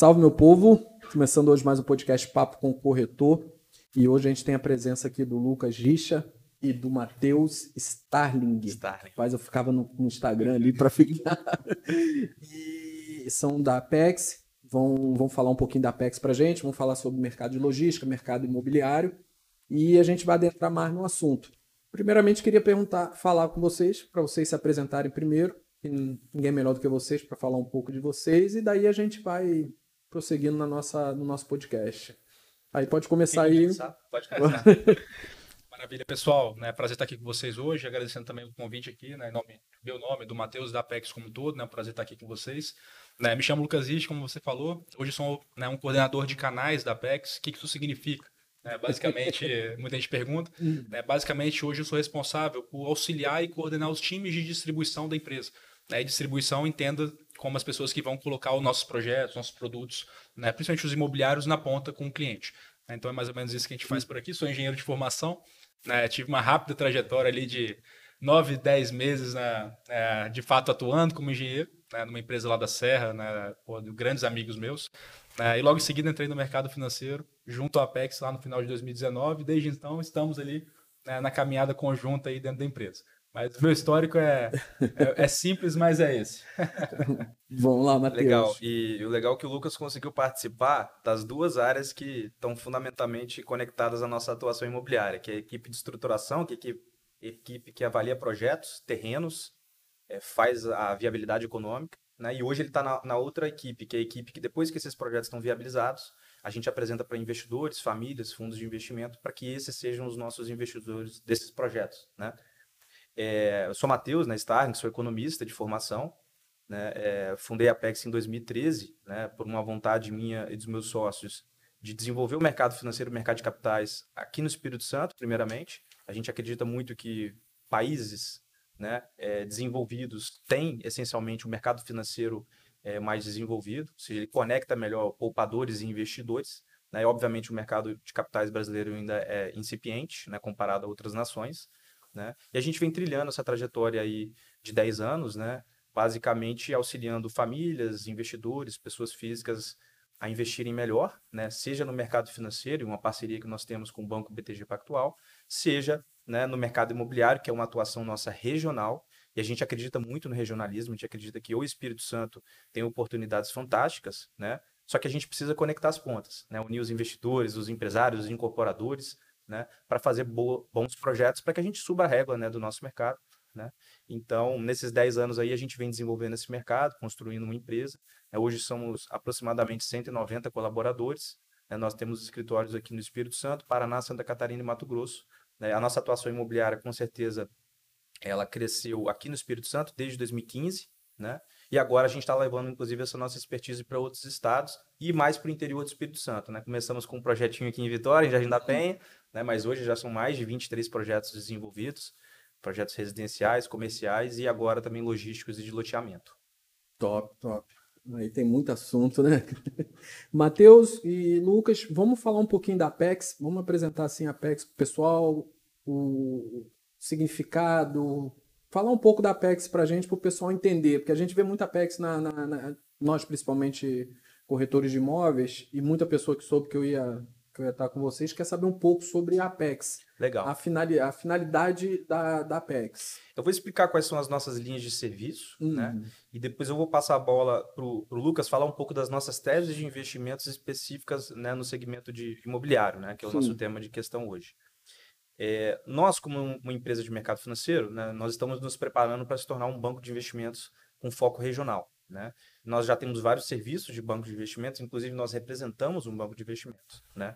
Salve, meu povo! Começando hoje mais um podcast Papo com o Corretor. E hoje a gente tem a presença aqui do Lucas Richa e do Matheus Starling. Starling. Mas eu ficava no, no Instagram ali para ficar. e são da Apex. Vão, vão falar um pouquinho da Apex pra gente, vão falar sobre mercado de logística, mercado imobiliário. E a gente vai adentrar mais no assunto. Primeiramente, queria perguntar, falar com vocês, para vocês se apresentarem primeiro. Ninguém é melhor do que vocês para falar um pouco de vocês, e daí a gente vai prosseguindo na nossa, no nosso podcast. Aí pode começar aí. Começar? Pode começar. Maravilha, pessoal. Né, prazer estar aqui com vocês hoje, agradecendo também o convite aqui, né, em nome, meu nome, do Matheus da Apex como todo, né, prazer estar aqui com vocês. Né, me chamo Lucas Rich, como você falou. Hoje sou né, um coordenador de canais da Apex. O que, que isso significa? É, basicamente, muita gente pergunta. Né, basicamente, hoje eu sou responsável por auxiliar e coordenar os times de distribuição da empresa. Né, e distribuição, entenda como as pessoas que vão colocar os nossos projetos, nossos produtos, né, principalmente os imobiliários, na ponta com o cliente. Então é mais ou menos isso que a gente faz por aqui. Sou engenheiro de formação, né, tive uma rápida trajetória ali de 9, 10 meses né, é, de fato atuando como engenheiro, né, numa empresa lá da Serra, né, pô, de grandes amigos meus. Né, e logo em seguida entrei no mercado financeiro, junto à Apex lá no final de 2019. Desde então estamos ali né, na caminhada conjunta aí dentro da empresa. Mas o meu histórico é, é, é, simples, mas é esse. Vamos lá, Matheus. Legal. E o legal é que o Lucas conseguiu participar das duas áreas que estão fundamentalmente conectadas à nossa atuação imobiliária, que é a equipe de estruturação, que é a equipe, equipe que avalia projetos, terrenos, é, faz a viabilidade econômica. Né? E hoje ele está na, na outra equipe, que é a equipe que depois que esses projetos estão viabilizados, a gente apresenta para investidores, famílias, fundos de investimento, para que esses sejam os nossos investidores desses projetos. Né? É, eu sou Matheus, né, Starling, sou economista de formação. Né, é, fundei a Apex em 2013, né, por uma vontade minha e dos meus sócios de desenvolver o mercado financeiro, o mercado de capitais aqui no Espírito Santo, primeiramente. A gente acredita muito que países né, é, desenvolvidos têm essencialmente um mercado financeiro é, mais desenvolvido, ou seja, ele conecta melhor poupadores e investidores. Né, e, obviamente, o mercado de capitais brasileiro ainda é incipiente, né, comparado a outras nações. Né? E a gente vem trilhando essa trajetória aí de 10 anos, né? basicamente auxiliando famílias, investidores, pessoas físicas a investirem melhor, né? seja no mercado financeiro, uma parceria que nós temos com o Banco BTG Pactual, seja né, no mercado imobiliário, que é uma atuação nossa regional, e a gente acredita muito no regionalismo, a gente acredita que o Espírito Santo tem oportunidades fantásticas, né? só que a gente precisa conectar as pontas, né? unir os investidores, os empresários, os incorporadores, né, para fazer bons projetos para que a gente suba a régua né, do nosso mercado. Né? Então, nesses 10 anos aí, a gente vem desenvolvendo esse mercado, construindo uma empresa. Né? Hoje somos aproximadamente 190 colaboradores. Né? Nós temos escritórios aqui no Espírito Santo, Paraná, Santa Catarina e Mato Grosso. Né? A nossa atuação imobiliária, com certeza, ela cresceu aqui no Espírito Santo desde 2015. Né? E agora a gente está levando, inclusive, essa nossa expertise para outros estados e mais para o interior do Espírito Santo. Né? Começamos com um projetinho aqui em Vitória, em Jardim da Penha, né? mas hoje já são mais de 23 projetos desenvolvidos, projetos residenciais, comerciais e agora também logísticos e de loteamento. Top, top. Aí tem muito assunto, né? Matheus e Lucas, vamos falar um pouquinho da Apex, vamos apresentar assim a Apex para o pessoal, o significado, falar um pouco da Apex para a gente, para o pessoal entender, porque a gente vê muita Apex, na, na, na, nós principalmente corretores de imóveis, e muita pessoa que soube que eu ia que eu ia estar com vocês, quer saber um pouco sobre a Apex. Legal. A, finali a finalidade da, da Apex. Eu vou explicar quais são as nossas linhas de serviço, uhum. né? E depois eu vou passar a bola para o Lucas falar um pouco das nossas teses de investimentos específicas né, no segmento de imobiliário, né? Que é o Sim. nosso tema de questão hoje. É, nós, como uma empresa de mercado financeiro, né, nós estamos nos preparando para se tornar um banco de investimentos com foco regional. Né? Nós já temos vários serviços de banco de investimentos, inclusive nós representamos um banco de investimentos. Né?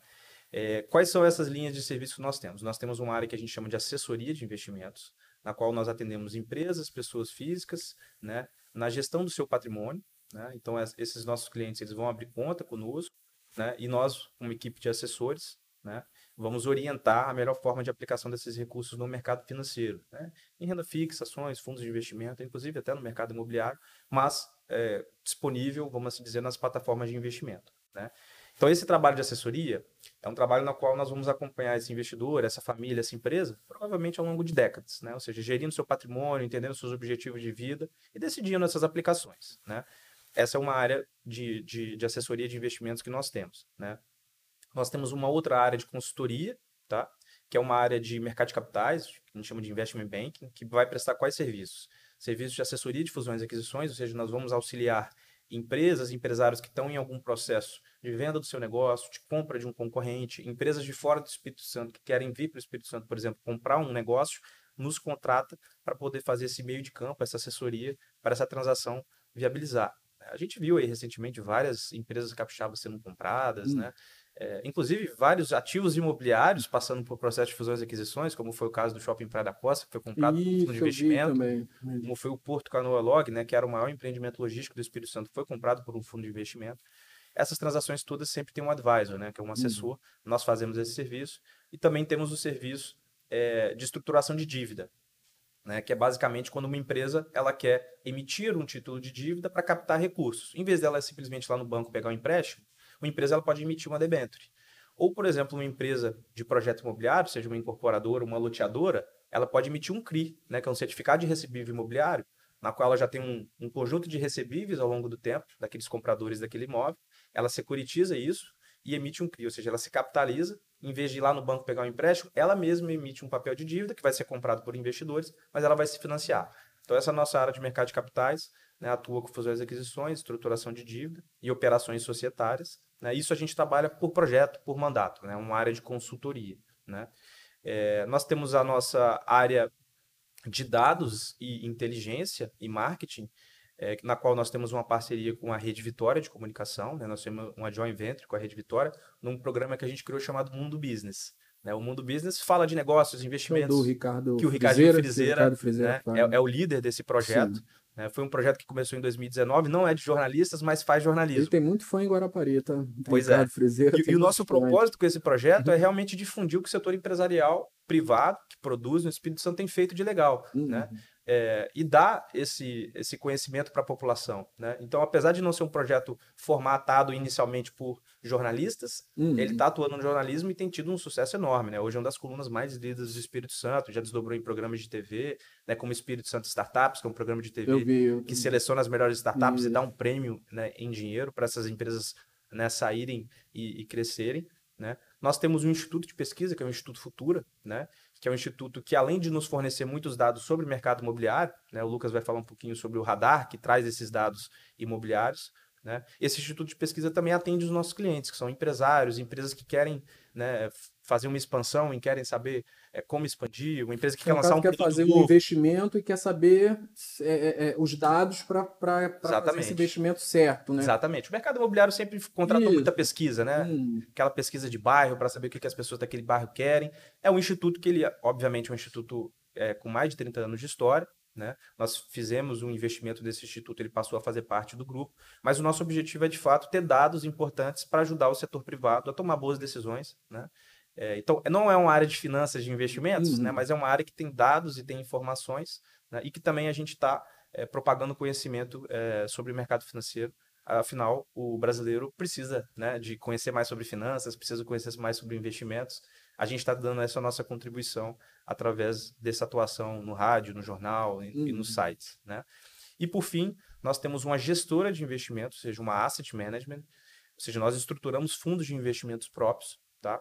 É, quais são essas linhas de serviço que nós temos? Nós temos uma área que a gente chama de assessoria de investimentos, na qual nós atendemos empresas, pessoas físicas, né, na gestão do seu patrimônio. Né? Então, esses nossos clientes eles vão abrir conta conosco, né? e nós, uma equipe de assessores, né, vamos orientar a melhor forma de aplicação desses recursos no mercado financeiro, né? em renda fixa, ações, fundos de investimento, inclusive até no mercado imobiliário, mas é, disponível, vamos assim dizer, nas plataformas de investimento. Né? Então, esse trabalho de assessoria é um trabalho no qual nós vamos acompanhar esse investidor, essa família, essa empresa, provavelmente ao longo de décadas, né? ou seja, gerindo seu patrimônio, entendendo seus objetivos de vida e decidindo essas aplicações. Né? essa é uma área de, de, de assessoria de investimentos que nós temos. Né? Nós temos uma outra área de consultoria, tá? que é uma área de mercado de capitais, que a gente chama de investment banking, que vai prestar quais serviços? Serviços de assessoria de fusões e aquisições, ou seja, nós vamos auxiliar empresas, empresários que estão em algum processo de venda do seu negócio, de compra de um concorrente, empresas de fora do Espírito Santo que querem vir para o Espírito Santo, por exemplo, comprar um negócio, nos contrata para poder fazer esse meio de campo, essa assessoria, para essa transação viabilizar. A gente viu aí recentemente várias empresas capixabas sendo compradas, hum. né? É, inclusive vários ativos imobiliários passando por processo de fusões e aquisições, como foi o caso do Shopping Praia da Costa, que foi comprado por um fundo de investimento, como foi o Porto Canoa Log, né, que era o maior empreendimento logístico do Espírito Santo, foi comprado por um fundo de investimento. Essas transações todas sempre tem um advisor, né, que é um assessor. Uhum. Nós fazemos esse serviço e também temos o serviço é, de estruturação de dívida, né, que é basicamente quando uma empresa ela quer emitir um título de dívida para captar recursos. Em vez dela simplesmente lá no banco pegar um empréstimo, uma empresa ela pode emitir uma debênture. Ou, por exemplo, uma empresa de projeto imobiliário, seja uma incorporadora, uma loteadora, ela pode emitir um CRI, né, que é um certificado de recebível imobiliário, na qual ela já tem um, um conjunto de recebíveis ao longo do tempo, daqueles compradores daquele imóvel, ela securitiza isso e emite um CRI, ou seja, ela se capitaliza, em vez de ir lá no banco pegar um empréstimo, ela mesma emite um papel de dívida que vai ser comprado por investidores, mas ela vai se financiar. Então, essa é a nossa área de mercado de capitais, né, atua com fusões e aquisições, estruturação de dívida e operações societárias. Né? Isso a gente trabalha por projeto, por mandato, né? uma área de consultoria. Né? É, nós temos a nossa área de dados e inteligência e marketing, é, na qual nós temos uma parceria com a Rede Vitória de Comunicação, né? nós temos uma joint venture com a Rede Vitória, num programa que a gente criou chamado Mundo Business. Né? O Mundo Business fala de negócios, investimentos. Do Ricardo que o Ricardo Frizeira, Frizeira, Ricardo Frizeira né? é, é, o líder desse projeto. Sim. É, foi um projeto que começou em 2019, não é de jornalistas, mas faz jornalismo. Ele tem muito fã em Guarapari, tá? Pois é. Frizeira, e, e o nosso propósito com esse projeto é uhum. realmente difundir o que o setor empresarial privado, que produz no Espírito Santo, tem feito de legal. Uhum. Né? é, e dar esse, esse conhecimento para a população. Né? Então, apesar de não ser um projeto formatado inicialmente por jornalistas, uhum. ele está atuando no jornalismo e tem tido um sucesso enorme. Né? Hoje é uma das colunas mais lidas do Espírito Santo, já desdobrou em programas de TV, né, como Espírito Santo Startups, que é um programa de TV eu vi, eu que seleciona as melhores startups e dá um prêmio né, em dinheiro para essas empresas né, saírem e, e crescerem. Né? Nós temos um instituto de pesquisa, que é o Instituto Futura, né? que é um instituto que, além de nos fornecer muitos dados sobre o mercado imobiliário, né, o Lucas vai falar um pouquinho sobre o radar, que traz esses dados imobiliários. Né? Esse instituto de pesquisa também atende os nossos clientes, que são empresários, empresas que querem né, fazer uma expansão e querem saber é, como expandir, uma empresa que quer lançar um quer fazer novo. um investimento e quer saber é, é, é os dados para fazer esse investimento certo, né? Exatamente. O mercado imobiliário sempre contratou Isso. muita pesquisa, né? Hum. Aquela pesquisa de bairro para saber o que, que as pessoas daquele bairro querem. É um instituto que ele, obviamente, é um instituto é, com mais de 30 anos de história, né? Nós fizemos um investimento desse instituto, ele passou a fazer parte do grupo, mas o nosso objetivo é, de fato, ter dados importantes para ajudar o setor privado a tomar boas decisões. Né? É, então, não é uma área de finanças de investimentos, né? uhum. né? mas é uma área que tem dados e tem informações né? e que também a gente está é, propagando conhecimento é, sobre o mercado financeiro. Afinal, o brasileiro precisa né, de conhecer mais sobre finanças, precisa conhecer mais sobre investimentos a gente está dando essa nossa contribuição através dessa atuação no rádio, no jornal e, uhum. e nos sites. Né? E, por fim, nós temos uma gestora de investimentos, ou seja, uma asset management, ou seja, nós estruturamos fundos de investimentos próprios, tá?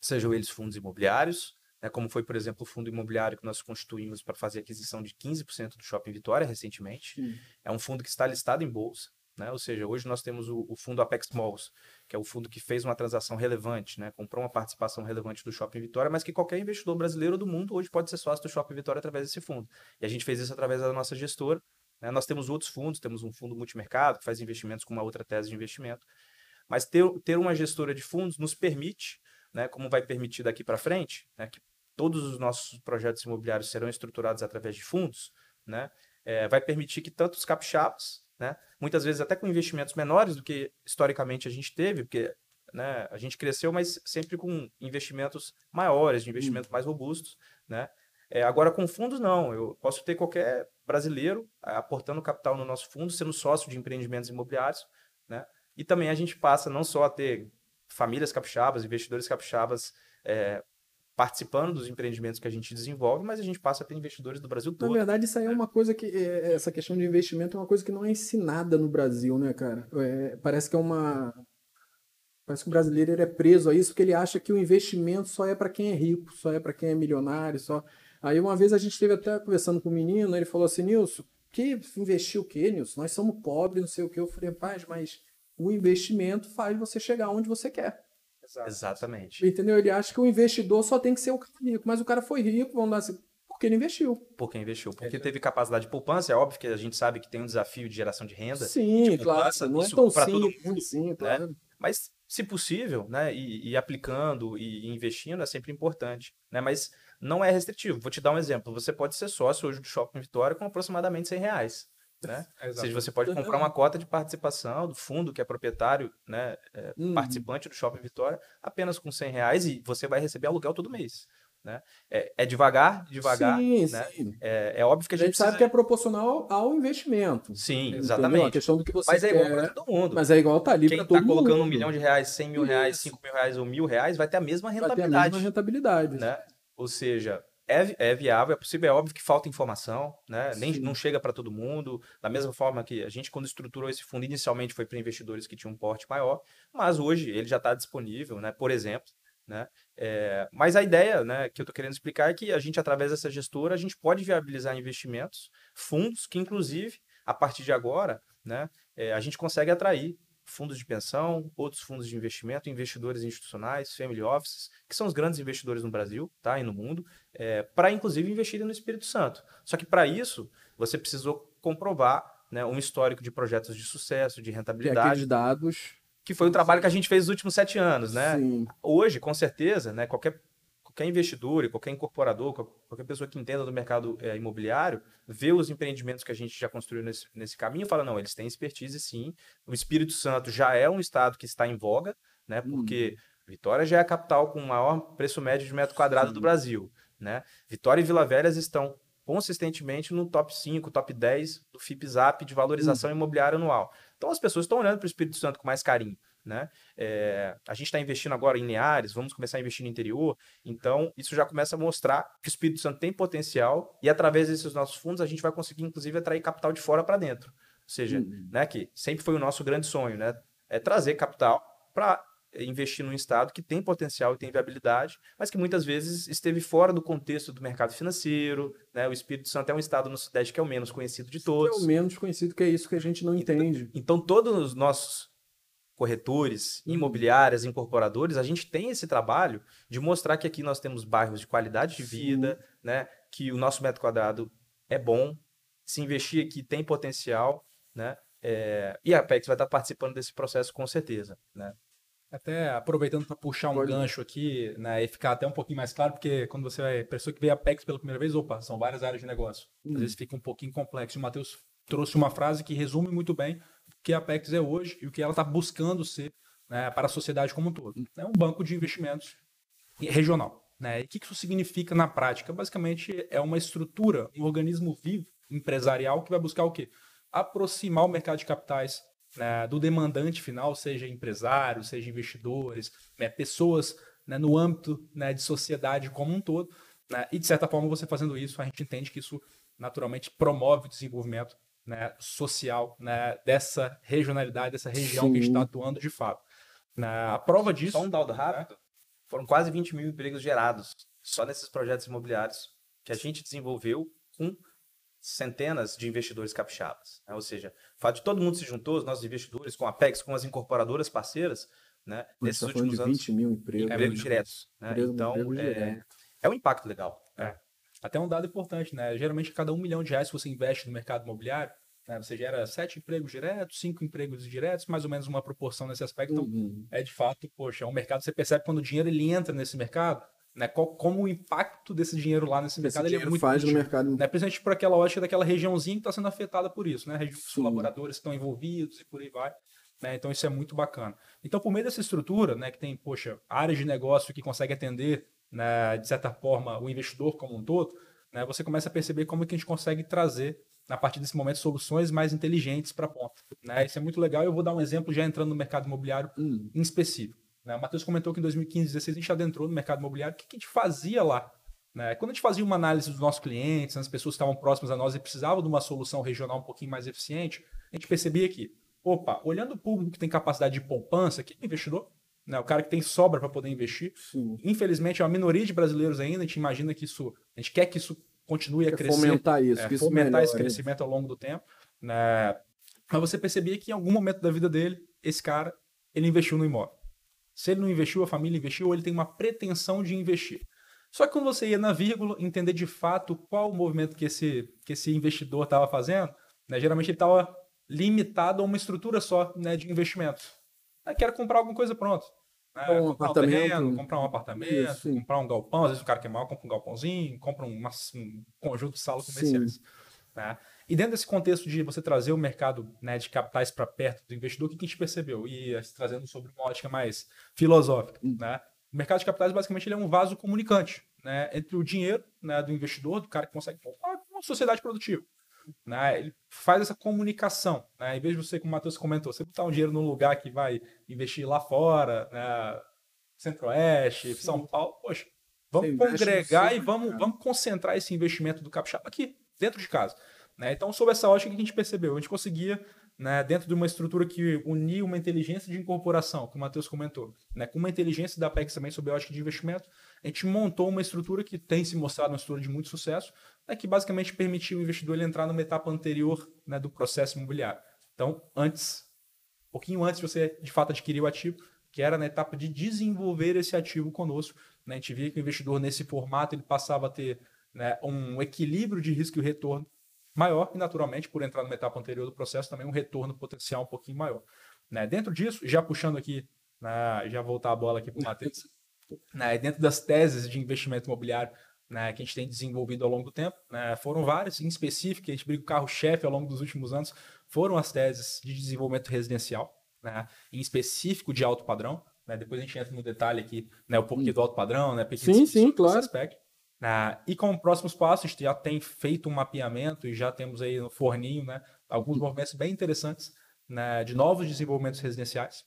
sejam eles fundos imobiliários, né, como foi, por exemplo, o fundo imobiliário que nós constituímos para fazer aquisição de 15% do Shopping Vitória recentemente. Uhum. É um fundo que está listado em bolsa, né? Ou seja, hoje nós temos o, o, fundo Apex Malls, que é o fundo que fez uma transação relevante, né? comprou uma participação relevante do Shopping Vitória, mas que qualquer investidor brasileiro do mundo hoje pode ser sócio do Shopping Vitória através desse fundo. E a gente fez isso através da nossa gestora. Né? Nós temos outros fundos, temos um fundo multimercado que faz investimentos com uma outra tese de investimento. Mas ter, ter uma gestora de fundos nos permite, né, como vai permitir daqui para frente, né, que todos os nossos projetos imobiliários serão estruturados através de fundos, né, é, vai permitir que tanto os capixabas né? Muitas vezes até com investimentos menores do que historicamente a gente teve, porque né, a gente cresceu, mas sempre com investimentos maiores, de investimentos hum. mais robustos, né? É, agora com fundos não, eu posso ter qualquer brasileiro é, aportando capital no nosso fundo, sendo sócio de empreendimentos imobiliários, né? E também a gente passa não só a ter famílias capixabas, investidores capixabas é, participando dos empreendimentos que a gente desenvolve, mas a gente passa para investidores do Brasil todo. Na verdade, isso aí é uma coisa que. é, essa questão de investimento é uma coisa que não é ensinada no Brasil, né, cara? É, parece que é uma. Parece que o brasileiro é preso a isso porque ele acha que o investimento só é para quem é rico, só é para quem é milionário, só. Aí uma vez a gente esteve até conversando com o menino, ele falou assim, Nilson, que investir o quê, Nilson? Nós somos pobres, não sei o quê. Eu falei, paz, mas o investimento faz você chegar onde você quer. Exatamente. Entendeu? Ele acha que o investidor só tem que ser o cara rico, mas o cara foi rico, vamos dar assim, porque ele investiu. Porque investiu. Porque teve capacidade de poupança. É óbvio que a gente sabe que tem um desafio de geração de renda. Sim, de claro. Não é tão simples mundo, assim, claro. Mas, se possível, né, e, e aplicando e investindo é sempre importante, né? Mas não é restritivo. Vou te dar um exemplo. Você pode ser sócio hoje do Shopping Vitória com aproximadamente 100 reais, né? Ou seja, você pode comprar uma cota de participação do fundo que é proprietário, né, é, Uhum. participante do Shopping Vitória, apenas com 100 reais e você vai receber aluguel todo mês, né? É, é devagar, devagar, sim, né? sim. É, é óbvio que A a gente gente sabe precisa- que é proporcional ao investimento. Sim, entendeu? A exatamente. questão do que você Mas é igual para todo mundo. Mas é igual tá ali Quem para está todo colocando mundo. um milhão de reais, 100 mil reais. 5 mil reais ou mil reais, vai ter a mesma Vai ter a rentabilidade. mesma rentabilidade. né? Ou seja, é, é viável, é possível, é óbvio que falta informação, né? Nem, não chega para todo mundo. Da mesma forma que a gente, quando estruturou esse fundo, inicialmente foi para investidores que tinham um porte maior, mas hoje ele já está disponível, né? Por exemplo. Né? É, mas a ideia né, que eu estou querendo explicar é que a gente, através dessa gestora, a gente pode viabilizar investimentos, fundos que, inclusive, a partir de agora, né, é, a gente consegue atrair fundos de pensão, outros fundos de investimento, investidores institucionais, family offices, que são os grandes investidores no Brasil tá, e no mundo, para inclusive investirem no Espírito Santo. Só que para isso, você precisou comprovar né, um histórico de projetos de sucesso, de rentabilidade, aqueles dados. que foi o trabalho que a gente fez nos últimos sete anos. Né? Sim. Hoje, com certeza, né, qualquer, qualquer investidor, e qualquer incorporador, qual- qualquer pessoa que entenda do mercado eh, imobiliário, vê os empreendimentos que a gente já construiu nesse, nesse caminho e fala, não, eles têm expertise sim. O Espírito Santo já é um estado que está em voga, né, porque Vitória já é a capital com o maior preço médio de metro quadrado Sim. do Brasil. Né? Vitória e Vila Velhas estão consistentemente no top 5, top 10 do FIPZAP de valorização imobiliária anual. Então as pessoas estão olhando para o Espírito Santo com mais carinho. Né? É, a gente está investindo agora em Neares, vamos começar a investir no interior. Então, isso já começa a mostrar que o Espírito Santo tem potencial e, através desses nossos fundos, a gente vai conseguir, inclusive, atrair capital de fora para dentro. Ou seja, Uhum. né, que sempre foi o nosso grande sonho, né? É trazer capital para investir num estado que tem potencial e tem viabilidade, mas que muitas vezes esteve fora do contexto do mercado financeiro. Né? O Espírito Santo é um estado no Sudeste que é o menos conhecido de Que é todos. o menos conhecido, que é isso que a gente não entende. Então, todos os nossos corretores, Uhum. imobiliárias, incorporadores, a gente tem esse trabalho de mostrar que aqui nós temos bairros de qualidade de Sim. vida, né? que o nosso metro quadrado é bom, se investir aqui tem potencial, né? É, e a Apex vai estar participando desse processo com certeza, né? Até aproveitando para puxar um gancho aqui, né, e ficar até um pouquinho mais claro, porque quando você vai, pessoa que vê a PEX pela primeira vez, opa, são várias áreas de negócio. Hum. Às vezes fica um pouquinho complexo. E o Matheus trouxe uma frase que resume muito bem que a PEX é hoje e o que ela está buscando ser né, para a sociedade como um todo. É um banco de investimentos regional. Né? E o que isso significa na prática? Basicamente, é uma estrutura, um organismo vivo, empresarial, que vai buscar o quê? Aproximar o mercado de capitais né, do demandante final, seja empresários, seja investidores, né, pessoas né, no âmbito né, de sociedade como um todo. né, e, de certa forma, você fazendo isso, a gente entende que isso naturalmente promove o desenvolvimento né, social né, dessa regionalidade, dessa região que gente Sim. está atuando de fato. Né, a prova disso. Só um dado rápido, foram quase 20 mil empregos gerados só nesses projetos imobiliários que a gente desenvolveu com centenas de investidores capixabas. né? Ou seja, o fato de todo mundo se juntou, os nossos investidores, com a Apex, com as incorporadoras parceiras, né, nesses tá últimos de anos, 20 mil empregos. É empregos muito. diretos. né? Emprego- Então, emprego é, direto. é um impacto legal. Até um dado importante, né? Geralmente, cada um milhão de reais que você investe no mercado imobiliário, né, você gera sete empregos diretos, cinco empregos indiretos, mais ou menos uma proporção nesse aspecto. Então, Uhum. é de fato, poxa, é um mercado, você percebe quando o dinheiro ele entra nesse mercado, né? qual- como o impacto desse dinheiro lá nesse Esse mercado ele é muito faz no positivo, mercado. né? Principalmente por aquela ótica daquela regiãozinha que está sendo afetada por isso, né? Região dos colaboradores que estão envolvidos e por aí vai. né? Então isso é muito bacana. Então, por meio dessa estrutura, né, que tem, poxa, áreas de negócio que consegue atender, né, de certa forma, o investidor como um todo, né, você começa a perceber como que a gente consegue trazer, a partir desse momento, soluções mais inteligentes para a ponta. Né? Isso é muito legal. Eu vou dar um exemplo já entrando no mercado imobiliário Hum. em específico. Né? O Matheus comentou que em 2015, 2016 a gente adentrou no mercado imobiliário. O que a gente fazia lá? Né? Quando a gente fazia uma análise dos nossos clientes, as pessoas que estavam próximas a nós e precisavam de uma solução regional um pouquinho mais eficiente, a gente percebia que, opa, olhando o público que tem capacidade de poupança, que é investidor, né? o cara que tem sobra para poder investir, Sim. infelizmente é uma minoria de brasileiros ainda, a gente imagina que isso, a gente quer que isso continue a Quer crescer. fomentar isso, É, que isso fomentar esse melhore. crescimento ao longo do tempo. Né? Mas você percebia que em algum momento da vida dele, esse cara, ele investiu no imóvel. Se ele não investiu, a família investiu, ou ele tem uma pretensão de investir. Só que quando você ia na vírgula, entender de fato qual o movimento que esse, que esse investidor estava fazendo, né? geralmente ele estava limitado a uma estrutura só né, de investimentos. Né? Que era comprar alguma coisa pronta. Né? Um comprar apartamento. terreno, comprar um apartamento, Isso, comprar um galpão. Às vezes o cara quer mal, compra um galpãozinho, compra uma- um conjunto de salas comerciais. né? E dentro desse contexto de você trazer o mercado né, de capitais para perto do investidor, o que que a gente percebeu? E eh, trazendo sobre uma ótica mais filosófica. Hum. Né? O mercado de capitais, basicamente, ele é um vaso comunicante né, entre o dinheiro né, do investidor, do cara que consegue poupar, com a sociedade produtiva. Né? Ele faz essa comunicação. Né? Em vez de você, como o Matheus comentou, você botar um dinheiro num lugar que vai investir lá fora, né, Centro-Oeste, São Paulo, poxa, vamos congregar e vamos, vamos concentrar esse investimento do capixaba aqui, dentro de casa. né? Então, sob essa ótica, que a gente percebeu? A gente conseguia, né, dentro de uma estrutura que unia uma inteligência de incorporação, que o Matheus comentou, né, com uma inteligência da Apex também sob a ótica de investimento, a gente montou uma estrutura que tem se mostrado uma estrutura de muito sucesso, né, que basicamente permitiu o investidor ele entrar numa etapa anterior né, do processo imobiliário. Então, antes, um pouquinho antes de você de fato adquirir o ativo, que era na etapa de desenvolver esse ativo conosco. né? A gente via que o investidor nesse formato ele passava a ter né, um equilíbrio de risco e retorno maior e, naturalmente, por entrar numa etapa anterior do processo, também um retorno potencial um pouquinho maior. né? Dentro disso, já puxando aqui, né, já voltar a bola aqui para o Matheus, né, dentro das teses de investimento imobiliário né, que a gente tem desenvolvido ao longo do tempo, né, foram várias, em específico, a gente briga o carro-chefe ao longo dos últimos anos, foram as teses de desenvolvimento residencial, né, em específico de alto padrão. né, depois a gente entra no detalhe aqui, né, o porquê do alto padrão, né, Sim, sim, claro. aspecto. né, e como próximos passos, a gente já tem feito um mapeamento e já temos aí no forninho né, alguns movimentos bem interessantes né, de novos desenvolvimentos residenciais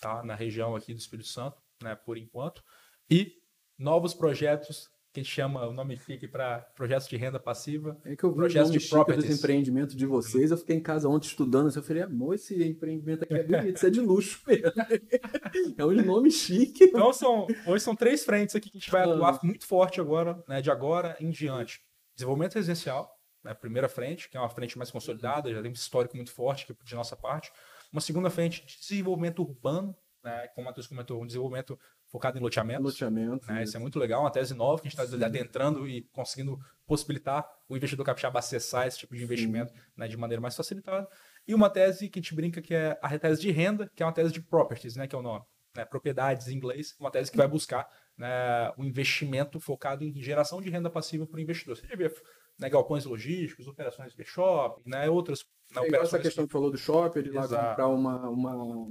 tá, na região aqui do Espírito Santo, né, por enquanto, e novos projetos que a gente chama, o nome fique para projetos de renda passiva. É que eu vi o Projetos de properties. empreendimentos de vocês. Eu fiquei em casa ontem estudando. Eu falei, amor, esse empreendimento aqui é bonito, isso é de luxo mesmo. É um nome chique. Então são, hoje são três frentes aqui que a gente vai Ah. atuar muito forte agora, né, de agora em diante. Desenvolvimento residencial, né, a primeira frente, que é uma frente mais consolidada, já tem um histórico muito forte aqui de nossa parte. Uma segunda frente de desenvolvimento urbano, né, como o Matheus comentou, um desenvolvimento focado em loteamentos. Loteamento. né? Isso é muito legal, uma tese nova que a gente está adentrando e conseguindo possibilitar o investidor capixaba acessar esse tipo de investimento né, de maneira mais facilitada. E uma tese que a gente brinca que é a tese de renda, que é uma tese de properties, né, que é o nome. Né, propriedades em inglês, uma tese que vai buscar né, um investimento focado em geração de renda passiva para o investidor. Você já vê né, galpões logísticos, operações de shopping, né, outras né, É essa questão que falou do shopper, de lá comprar uma, uma,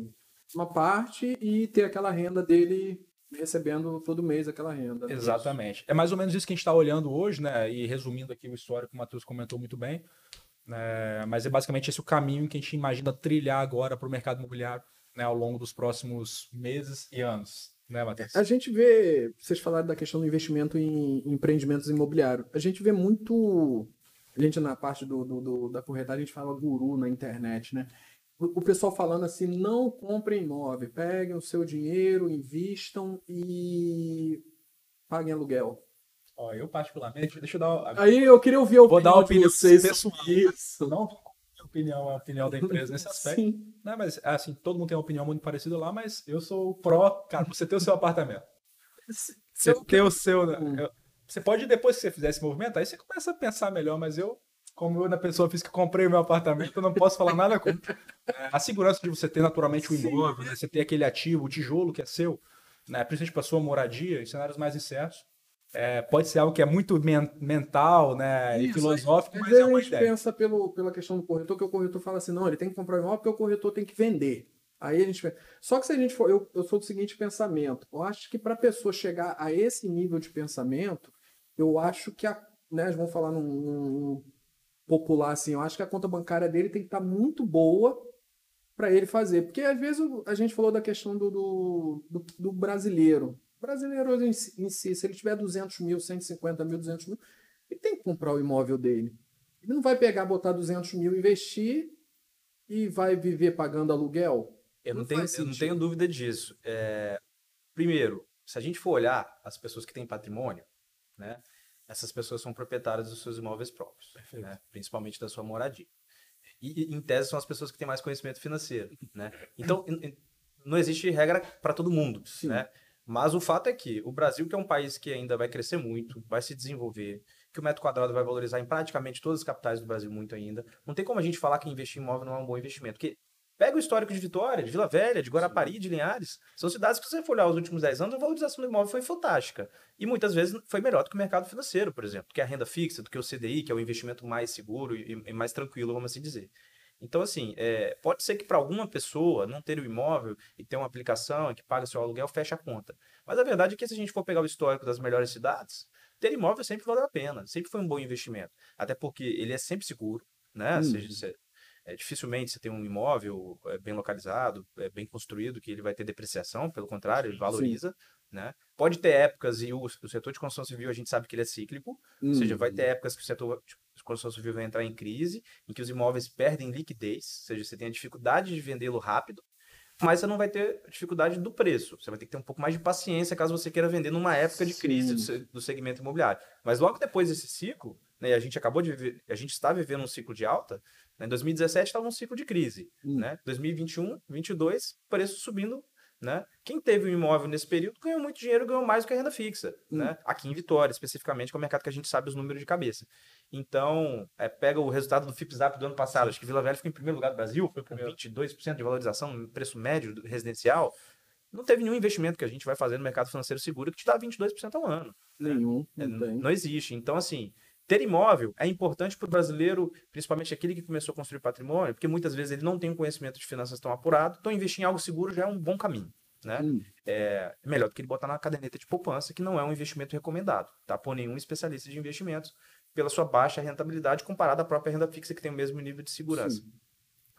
uma parte e ter aquela renda dele recebendo todo mês aquela renda. né? Exatamente. É mais ou menos isso que a gente está olhando hoje, né? E resumindo aqui o histórico que o Matheus comentou muito bem. né, mas é basicamente esse o caminho que a gente imagina trilhar agora para o mercado imobiliário né, ao longo dos próximos meses e anos. Né, Matheus? A gente vê, vocês falaram da questão do investimento em, em empreendimentos imobiliários. A gente vê muito. A gente, na parte do, do- do- da corretagem, a gente fala guru na internet, né? O, pessoal falando assim: não comprem imóvel, peguem o seu dinheiro, invistam e paguem aluguel. Ó, eu, particularmente, deixa eu dar. Aí eu queria ouvir a Vou dar opinião uma opinião de vocês pessoal. isso. Não a opinião, a opinião da empresa nesse aspecto. Sim. Né, mas, assim, todo mundo tem uma opinião muito parecida lá, mas eu sou o pró, cara, você ter o seu apartamento. Você ter o seu. né, Hum. eu- você pode, depois que você fizer esse movimento, aí você começa a pensar melhor, mas eu, como eu na pessoa física comprei o meu apartamento, eu não posso falar nada contra. É, A segurança de você ter naturalmente o imóvel, né, você ter aquele ativo, o tijolo que é seu, né, principalmente para sua moradia, em cenários mais incertos, é, pode ser algo que é muito men- mental né, e Isso, filosófico, Às mas vezes é uma a gente ideia. pensa pelo, pela questão do corretor, que o corretor fala assim, não, ele tem que comprar um imóvel porque o corretor tem que vender. Aí a gente. Só que se a gente for. Eu, eu sou do seguinte pensamento. Eu acho que para a pessoa chegar a esse nível de pensamento, eu acho que a. Né, vamos falar num, num popular assim, eu acho que a conta bancária dele tem que estar muito boa para ele fazer. Porque às vezes a gente falou da questão do, do, do- do brasileiro. O brasileiro em si, em si, se ele tiver 200 mil, 150 mil, 200 mil, ele tem que comprar o imóvel dele. Ele não vai pegar, botar 200 mil, investir e vai viver pagando aluguel. Eu não, Não tenho, eu não tenho dúvida disso. É, primeiro, se a gente for olhar as pessoas que têm patrimônio, né, essas pessoas são proprietárias dos seus imóveis próprios, né, principalmente da sua moradia. E, em tese, são as pessoas que têm mais conhecimento financeiro. Né? Então, não existe regra para todo mundo. Sim. Né? Mas o fato é que o Brasil, que é um país que ainda vai crescer muito, vai se desenvolver, que o metro quadrado vai valorizar em praticamente todas as capitais do Brasil muito ainda, não tem como a gente falar que investir em imóvel não é um bom investimento. Porque pega o histórico de Vitória, de Vila Velha, de Guarapari, de Linhares, são cidades que, se você for olhar os últimos 10 anos, a valorização do imóvel foi fantástica. E muitas vezes foi melhor do que o mercado financeiro, por exemplo, que é a renda fixa, do que o CDI, que é o investimento mais seguro e, e mais tranquilo, vamos assim dizer. Então, assim, é, pode ser que para alguma pessoa não ter o imóvel e ter uma aplicação que paga seu aluguel, feche a conta. Mas a verdade é que se a gente for pegar o histórico das melhores cidades, ter imóvel sempre valeu a pena, sempre foi um bom investimento. Até porque ele é sempre seguro, né? Hum. Seja, você- é, dificilmente você tem um imóvel é, bem localizado, é, bem construído, que ele vai ter depreciação, pelo contrário, ele valoriza. Né? Pode ter épocas, e o, o setor de construção civil a gente sabe que ele é cíclico, ou seja, vai ter épocas que o setor de construção civil vai entrar em crise, em que os imóveis perdem liquidez, ou seja, você tem a dificuldade de vendê-lo rápido, mas você não vai ter dificuldade do preço. Você vai ter que ter um pouco mais de paciência caso você queira vender numa época de crise Sim. do, se- do segmento imobiliário. Mas logo depois desse ciclo, né, a gente acabou de viver, a gente está vivendo um ciclo de alta, em 2017 estava um ciclo de crise, Hum. né? 2021, 2022, preço subindo, né? Quem teve um imóvel nesse período ganhou muito dinheiro, ganhou mais do que a renda fixa, Hum. né? Aqui em Vitória, especificamente, que é o mercado que a gente sabe os números de cabeça. Então, é, pega o resultado do FIPZAP do ano passado, acho que Vila Velha ficou em primeiro lugar do Brasil, com 22% de valorização no preço médio residencial. Não teve nenhum investimento que a gente vai fazer no mercado financeiro seguro que te dá 22% ao ano. Nenhum, É, não tem. não existe. Então, assim, ter imóvel é importante para o brasileiro, principalmente aquele que começou a construir patrimônio, porque muitas vezes ele não tem um conhecimento de finanças tão apurado, então investir em algo seguro já é um bom caminho. Né? Hum. É melhor do que ele botar na caderneta de poupança, que não é um investimento recomendado, tá? Por nenhum especialista de investimentos, pela sua baixa rentabilidade comparada à própria renda fixa, que tem o mesmo nível de segurança. Sim.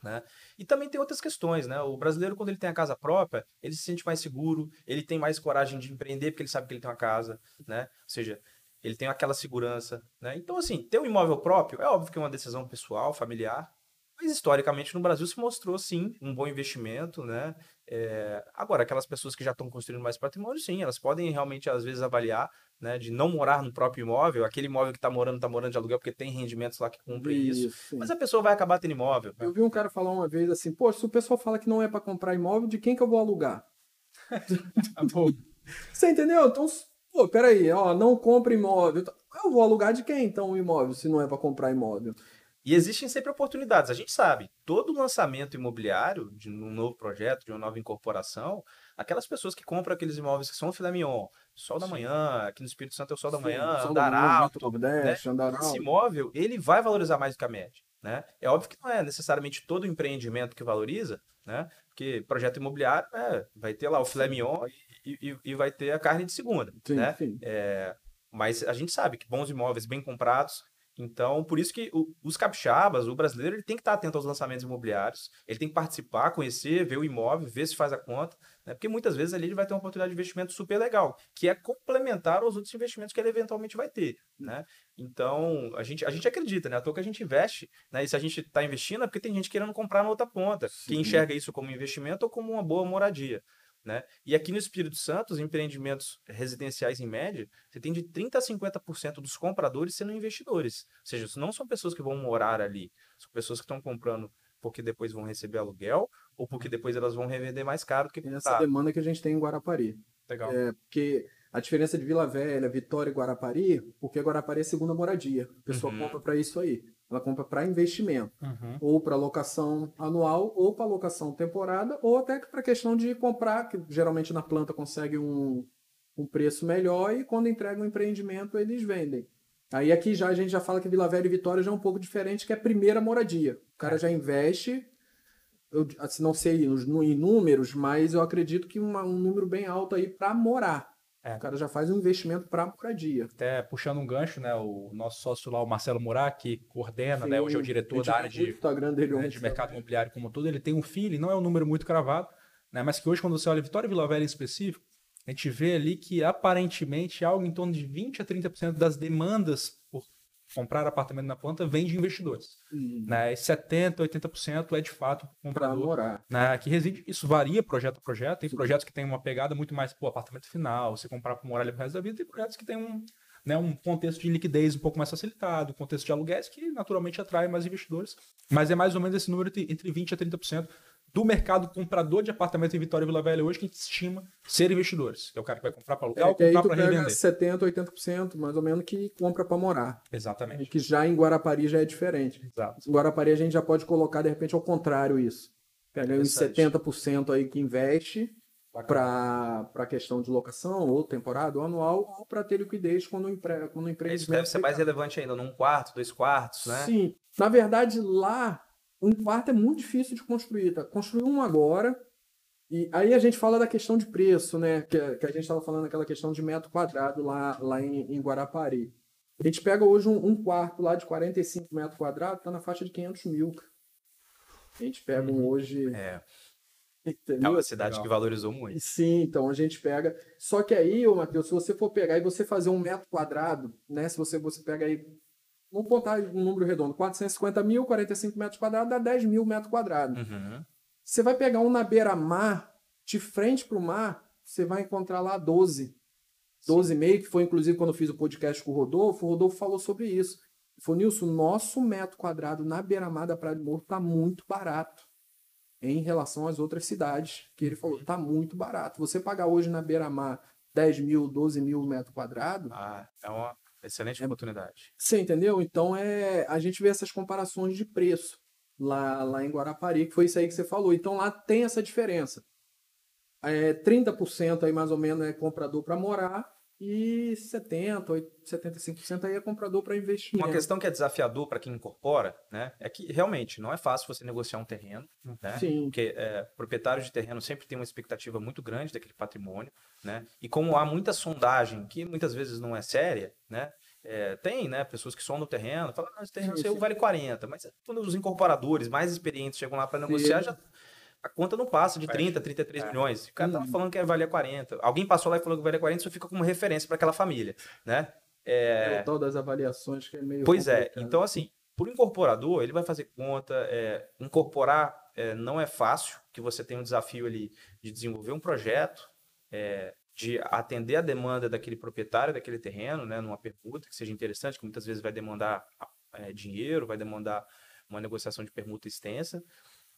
Né? E também tem outras questões, né? O brasileiro, quando ele tem a casa própria, ele se sente mais seguro, ele tem mais coragem de empreender porque ele sabe que ele tem uma casa, né? Ou seja, ele tem aquela segurança, né? Então, assim, ter um imóvel próprio é óbvio que é uma decisão pessoal, familiar, mas historicamente no Brasil se mostrou, sim, um bom investimento, né? É, Agora, aquelas pessoas que já estão construindo mais patrimônio, sim, elas podem realmente, às vezes, avaliar, né? De não morar no próprio imóvel, aquele imóvel que está morando, está morando de aluguel porque tem rendimentos lá que cumprem isso. sim. Mas a pessoa vai acabar tendo imóvel. Eu vi um cara falar uma vez assim, pô, se o pessoal fala que não é para comprar imóvel, de quem que eu vou alugar? Tá bom. Você entendeu? Então, pô, peraí, ó, não compra imóvel. Eu vou alugar de quem então o imóvel, se não é para comprar imóvel? E existem sempre oportunidades. A gente sabe, todo lançamento imobiliário de um novo projeto, de uma nova incorporação, aquelas pessoas que compram aqueles imóveis que são filé mignon, sol da manhã, aqui no Espírito Santo é o sol da manhã, Sol andar da manhã, alto, andar esse imóvel, ele vai valorizar mais do que a média, né? É óbvio que não é necessariamente todo empreendimento que valoriza, né? Porque projeto imobiliário, né, vai ter lá o filé mignon e, e- e vai ter a carne de segunda, Sim, né? sim. É, mas a gente sabe que bons imóveis bem comprados. Então, por isso que o- os capixabas, o brasileiro, ele tem que estar atento aos lançamentos imobiliários, ele tem que participar, conhecer, ver o imóvel, ver se faz a conta, né? porque muitas vezes ali ele vai ter uma oportunidade de investimento super legal, que é complementar aos outros investimentos que ele eventualmente vai ter. Né? Então, a gente, a gente acredita, né? À toa que a gente investe, né? E se a gente está investindo é porque tem gente querendo comprar na outra ponta, que Sim. enxerga isso como investimento ou como uma boa moradia. Né? E aqui no Espírito Santo, os empreendimentos residenciais em média, você tem de 30% a 50% dos compradores sendo investidores. Ou seja, isso não são pessoas que vão morar ali, são pessoas que estão comprando porque depois vão receber aluguel ou porque depois elas vão revender mais caro do que Tem essa demanda que a gente tem em Guarapari. Legal. É, porque a diferença de Vila Velha, Vitória e Guarapari, porque Guarapari é segunda moradia. A pessoa Uhum. compra para isso aí. Ela compra para investimento, Uhum. ou para locação anual, ou para locação temporada, ou até para questão de comprar, que geralmente na planta consegue um, um preço melhor e quando entrega um empreendimento eles vendem. Aí aqui já a gente já fala que Vila Velha e Vitória já é um pouco diferente, que é a primeira moradia. O cara já investe, eu assim, não sei em números, mas eu acredito que uma- um número bem alto aí para morar. É. O cara já faz um investimento para moradia. Até puxando um gancho, né? O nosso sócio lá, o Marcelo Murat, que coordena, né? Sim, Hoje é o a diretor da área de, dele né, de mercado imobiliário como um todo. Ele tem um filho, não é um número muito cravado, né? Mas que hoje, quando você olha Vitória e Vila Velha em específico, a gente vê ali que aparentemente algo em torno de 20 a 30% das demandas comprar apartamento na planta vem de investidores. Hum, Né? E 70, 80% é de fato comprador morar. né, que reside. Isso varia projeto a projeto. Tem Sim. projetos que têm uma pegada muito mais pro apartamento final, você comprar para morar ali pro resto da vida. Tem projetos que têm um, né, um contexto de liquidez um pouco mais facilitado, um contexto de aluguéis que naturalmente atrai mais investidores. Mas é mais ou menos esse número entre- entre 20% a 30% do mercado comprador de apartamento em Vitória e Vila Velha hoje que a gente estima ser investidores. Que é o cara que vai comprar para alugar É, ou comprar para revender. 70, 80% mais ou menos que compra para morar. Exatamente. Que já em Guarapari já é diferente. Exato. Em Guarapari a gente já pode colocar de repente ao contrário isso. Pega uns Interessante. 70% aí que investe para a questão de locação, ou temporada, ou anual, ou para ter liquidez quando o, empre... quando o empreendimento... Isso deve ser mais relevante ainda, num quarto, dois quartos, né? Sim. Na verdade, lá, um quarto é muito difícil de construir. Tá? Construir um agora, e aí a gente fala da questão de preço, né? Que, que a gente estava falando aquela questão de metro quadrado lá, lá em, em Guarapari. A gente pega hoje um, um quarto lá de 45 metros quadrados, tá na faixa de 500 mil. A gente pega um hoje... É, é Entendeu? uma cidade Legal. que valorizou muito. Sim, então a gente pega. Só que aí, ô Matheus, se você for pegar e você fazer um metro quadrado, né? Se você, você pega aí, vamos botar um número redondo, 450 mil, 45 metros quadrados, dá 10 mil metros quadrados. Uhum. Você vai pegar um na beira-mar, de frente para o mar, você vai encontrar lá 12. 12,5, que foi inclusive quando eu fiz o podcast com o Rodolfo, o Rodolfo falou sobre isso. Ele falou, Nilson, nosso metro quadrado na beira-mar da Praia do Morro está muito barato em relação às outras cidades. Que ele falou, está muito barato. Você pagar hoje na beira-mar 10 mil, 12 mil metros quadrados, Ah, é uma excelente É- oportunidade. você entendeu? Então é a gente vê essas comparações de preço lá, lá em Guarapari, que foi isso aí que você falou. Então lá tem essa diferença. É, 30% aí mais ou menos é comprador para morar e 70, 80, 75% aí é comprador para investimento. Uma questão que é desafiador para quem incorpora, né, é que realmente não é fácil você negociar um terreno, né? Sim. Porque é, proprietários de terreno sempre tem uma expectativa muito grande daquele patrimônio, né? E como há muita sondagem que muitas vezes não é séria, né? é, tem, né, pessoas que sondam o terreno, falam, ah, esse terreno Sim, seu sim. vale 40, mas quando os incorporadores mais experientes chegam lá para negociar, já a conta não passa de 30, 33 É. milhões. O cara tava Hum. falando que valia 40. Alguém passou lá e falou que valia 40, isso fica como referência para aquela família, né? É É, o tal das avaliações que é meio Pois é. complicado. Então, assim, por incorporador, ele vai fazer conta. é, incorporar é, não é fácil, que você tem um desafio ali de desenvolver um projeto, é, de atender a demanda daquele proprietário daquele terreno, né, numa permuta que seja interessante, que muitas vezes vai demandar é, dinheiro, vai demandar uma negociação de permuta extensa.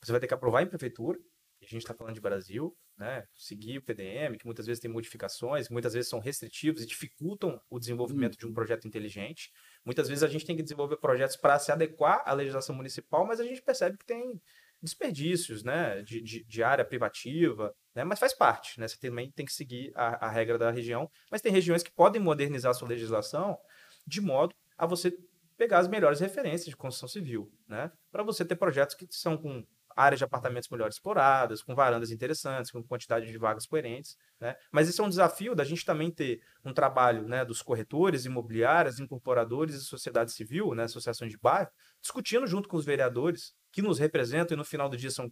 Você vai ter que aprovar em prefeitura, e a gente está falando de Brasil, né? Seguir o PDM, que muitas vezes tem modificações, que muitas vezes são restritivos e dificultam o desenvolvimento de um projeto inteligente. Muitas vezes a gente tem que desenvolver projetos para se adequar à legislação municipal, mas a gente percebe que tem desperdícios, né? De, de, de área privativa, né? Mas faz parte, né? Você também tem que seguir a, a regra da região, mas tem regiões que podem modernizar a sua legislação de modo a você pegar as melhores referências de construção civil, né? Para você ter projetos que são com áreas de apartamentos melhor exploradas, com varandas interessantes, com quantidade de vagas coerentes, né? Mas esse é um desafio da gente também ter um trabalho, né, dos corretores imobiliários, incorporadores e sociedade civil, né, associações de bairro, discutindo junto com os vereadores que nos representam e no final do dia são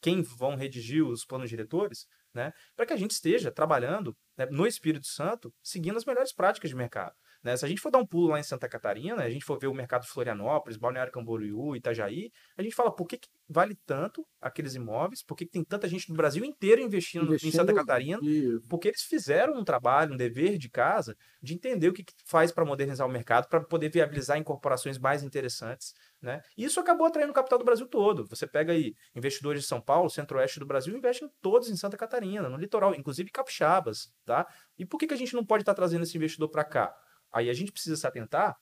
quem vão redigir os planos diretores, né, para que a gente esteja trabalhando né, no Espírito Santo, seguindo as melhores práticas de mercado. Né? Se a gente for dar um pulo lá em Santa Catarina, a gente for ver o mercado Florianópolis, Balneário Camboriú, Itajaí, a gente fala por que, que vale tanto aqueles imóveis, por que, que tem tanta gente no Brasil inteiro investindo, em Investindo Santa Catarina, E porque eles fizeram um trabalho, um dever de casa, de entender o que, que faz para modernizar o mercado, para poder viabilizar incorporações mais interessantes. Né? E isso acabou atraindo o capital do Brasil todo. Você pega aí investidores de São Paulo, centro-oeste do Brasil, investem todos em Santa Catarina, no litoral, inclusive capixabas. Tá? E por que, que a gente não pode estar trazendo esse investidor para cá? Aí a gente precisa se atentar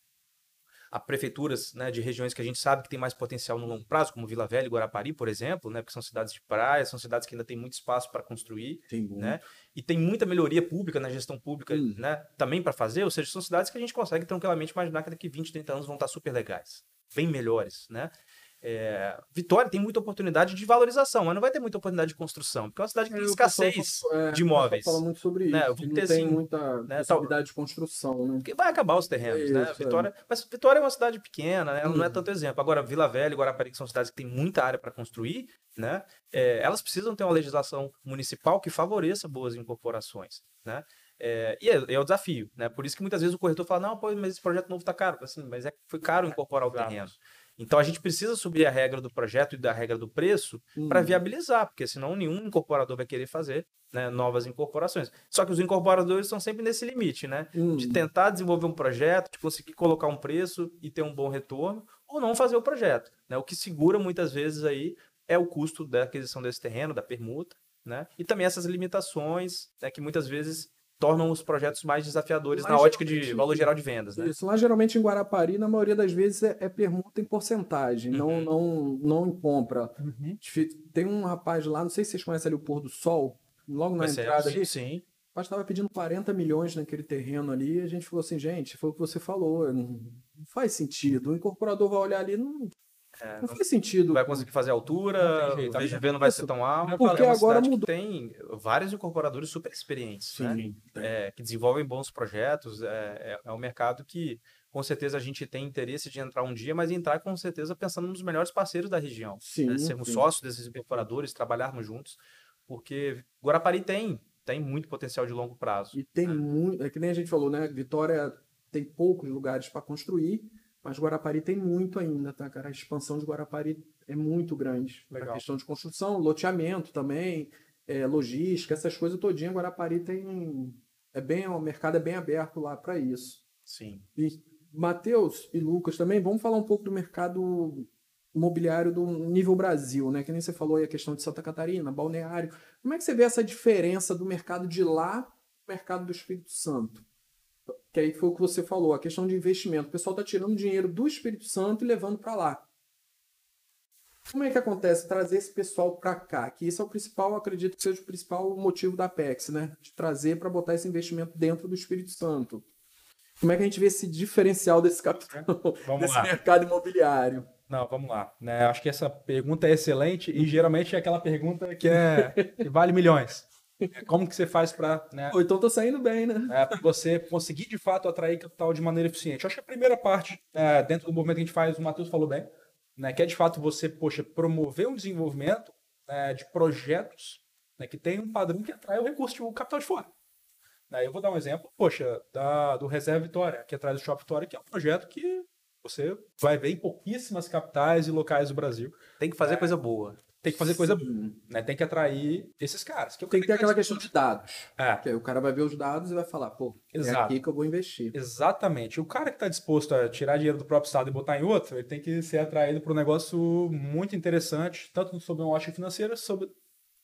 a prefeituras né, de regiões que a gente sabe que tem mais potencial no longo prazo, como Vila Velha e Guarapari, por exemplo, né, porque são cidades de praia, são cidades que ainda têm muito espaço para construir, tem né? E tem muita melhoria pública na gestão pública Hum. né, também para fazer, ou seja, são cidades que a gente consegue tranquilamente imaginar que daqui 20, 30 anos vão estar super legais, bem melhores, né? É, Vitória tem muita oportunidade de valorização, mas não vai ter muita oportunidade de construção, porque é uma cidade que tem escassez é, de imóveis. fala muito sobre Né, isso. não tem assim, muita né, possibilidade de construção, né? Porque vai acabar os terrenos, né? Isso, é. Vitória, Mas Vitória é uma cidade pequena, né? ela não é Uhum. tanto exemplo. Agora, Vila Velha e Guarapari, que são cidades que têm muita área para construir, né? É, elas precisam ter uma legislação municipal que favoreça boas incorporações, né? É, e é, é o desafio, né? Por isso que muitas vezes o corretor fala, não, pô, mas esse projeto novo tá caro. Assim, mas é que foi caro incorporar o terreno. Então a gente precisa subir a regra do projeto e da regra do preço para Hum. viabilizar, porque senão nenhum incorporador vai querer fazer né, novas incorporações. Só que os incorporadores estão sempre nesse limite, né? De tentar desenvolver um projeto, de conseguir colocar um preço e ter um bom retorno, ou não fazer o projeto. Né? O que segura muitas vezes aí é o custo da aquisição desse terreno, da permuta, né? E também essas limitações né, que muitas vezes tornam os projetos mais desafiadores Mas na ótica de valor geral de vendas, né? Isso, lá geralmente em Guarapari, na maioria das vezes, é, é permuta em porcentagem, não, Uhum. não, não em compra. Uhum. Tem um rapaz lá, não sei se vocês conhecem ali o Pôr do Sol, logo na Mas é, entrada sim, ali, sim. o rapaz estava pedindo 40 milhões naquele terreno ali, e a gente falou assim, gente, foi o que você falou, não, não faz sentido. O incorporador vai olhar ali, não, É, não não faz sentido. vai conseguir fazer a Não altura, jeito, o VGV não vai isso. ser tão alto. Porque é agora mudou. que tem vários incorporadores super experientes, né? Sim. É, que desenvolvem bons projetos. É, é, é um mercado que, com certeza, a gente tem interesse de entrar um dia, mas entrar com certeza pensando nos melhores parceiros da região. Sim, né? Sermos sim. sócios desses incorporadores, trabalharmos juntos, porque Guarapari tem, tem muito potencial de longo prazo. E tem muito, é que nem a gente falou, né? Vitória tem poucos lugares para construir, mas Guarapari tem muito ainda, tá, cara? A expansão de Guarapari é muito grande. A Legal. questão de construção, loteamento também, é, logística, essas coisas todinha, Guarapari tem é bem, o mercado é bem aberto lá para isso. Sim. E Matheus e Lucas também, vamos falar um pouco do mercado imobiliário do nível Brasil, né? Que nem você falou aí a questão de Santa Catarina, balneário. Como é que você vê essa diferença do mercado de lá mercado do Espírito Santo? Que aí foi o que você falou, a questão de investimento. O pessoal está tirando dinheiro do Espírito Santo e levando para lá. Como é que acontece trazer esse pessoal para cá? Que isso é o principal, acredito que seja o principal motivo da Apex, né? De trazer para botar esse investimento dentro do Espírito Santo. Como é que a gente vê esse diferencial desse capital, Vamos desse lá. mercado imobiliário? Não, vamos lá. Né, acho que essa pergunta é excelente e geralmente é aquela pergunta que, é, que vale milhões. É Como que você faz para né, Ou então tô saindo bem, né? é, pra você conseguir de fato atrair capital de maneira eficiente? Eu acho que a primeira parte, é, dentro do movimento que a gente faz, o Matheus falou bem, né, que é de fato você, poxa, promover um desenvolvimento né, de projetos né, que tem um padrão que atrai o recurso, o capital de fora. Né, eu vou dar um exemplo, poxa, da, do Reserva Vitória, aqui atrás do Shopping Vitória, que é um projeto que você vai ver em pouquíssimas capitais e locais do Brasil. Tem que fazer coisa boa. Tem que fazer coisa boa, né? Tem que atrair esses caras. Que eu Tem que ter aquela questão de dados. É, Que aí o cara vai ver os dados e vai falar, pô, é Exato. aqui que eu vou investir. Exatamente. O cara que está disposto a tirar dinheiro do próprio estado e botar em outro, ele tem que ser atraído para um negócio muito interessante, tanto sobre uma ótica financeira, sobre,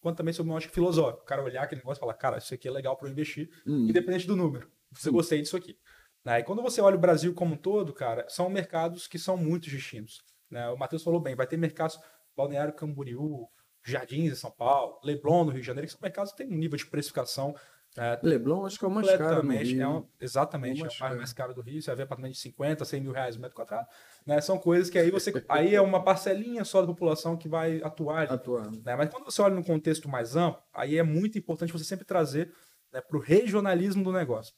quanto também sobre uma ótica filosófica. O cara olhar aquele negócio e falar, cara, isso aqui é legal para eu investir, Hum. independente do número. Eu gostei disso aqui. Né? E quando você olha o Brasil como um todo, cara, são mercados que são muito distintos. né? O Matheus falou bem, vai ter mercados Balneário Camboriú, Jardins em São Paulo, Leblon no Rio de Janeiro, que são mercados que têm um nível de precificação é, Leblon acho que é o mais caro. no completamente. Rio. É um- exatamente, É o é mais mais, caro. mais caro do Rio. Você vai ver apartamento de 50, 100 mil reais o metro quadrado. Né? São coisas que aí você. aí é uma parcelinha só da população que vai atuar. Atuando. né? Mas quando você olha num contexto mais amplo, aí é muito importante você sempre trazer né, para o regionalismo do negócio.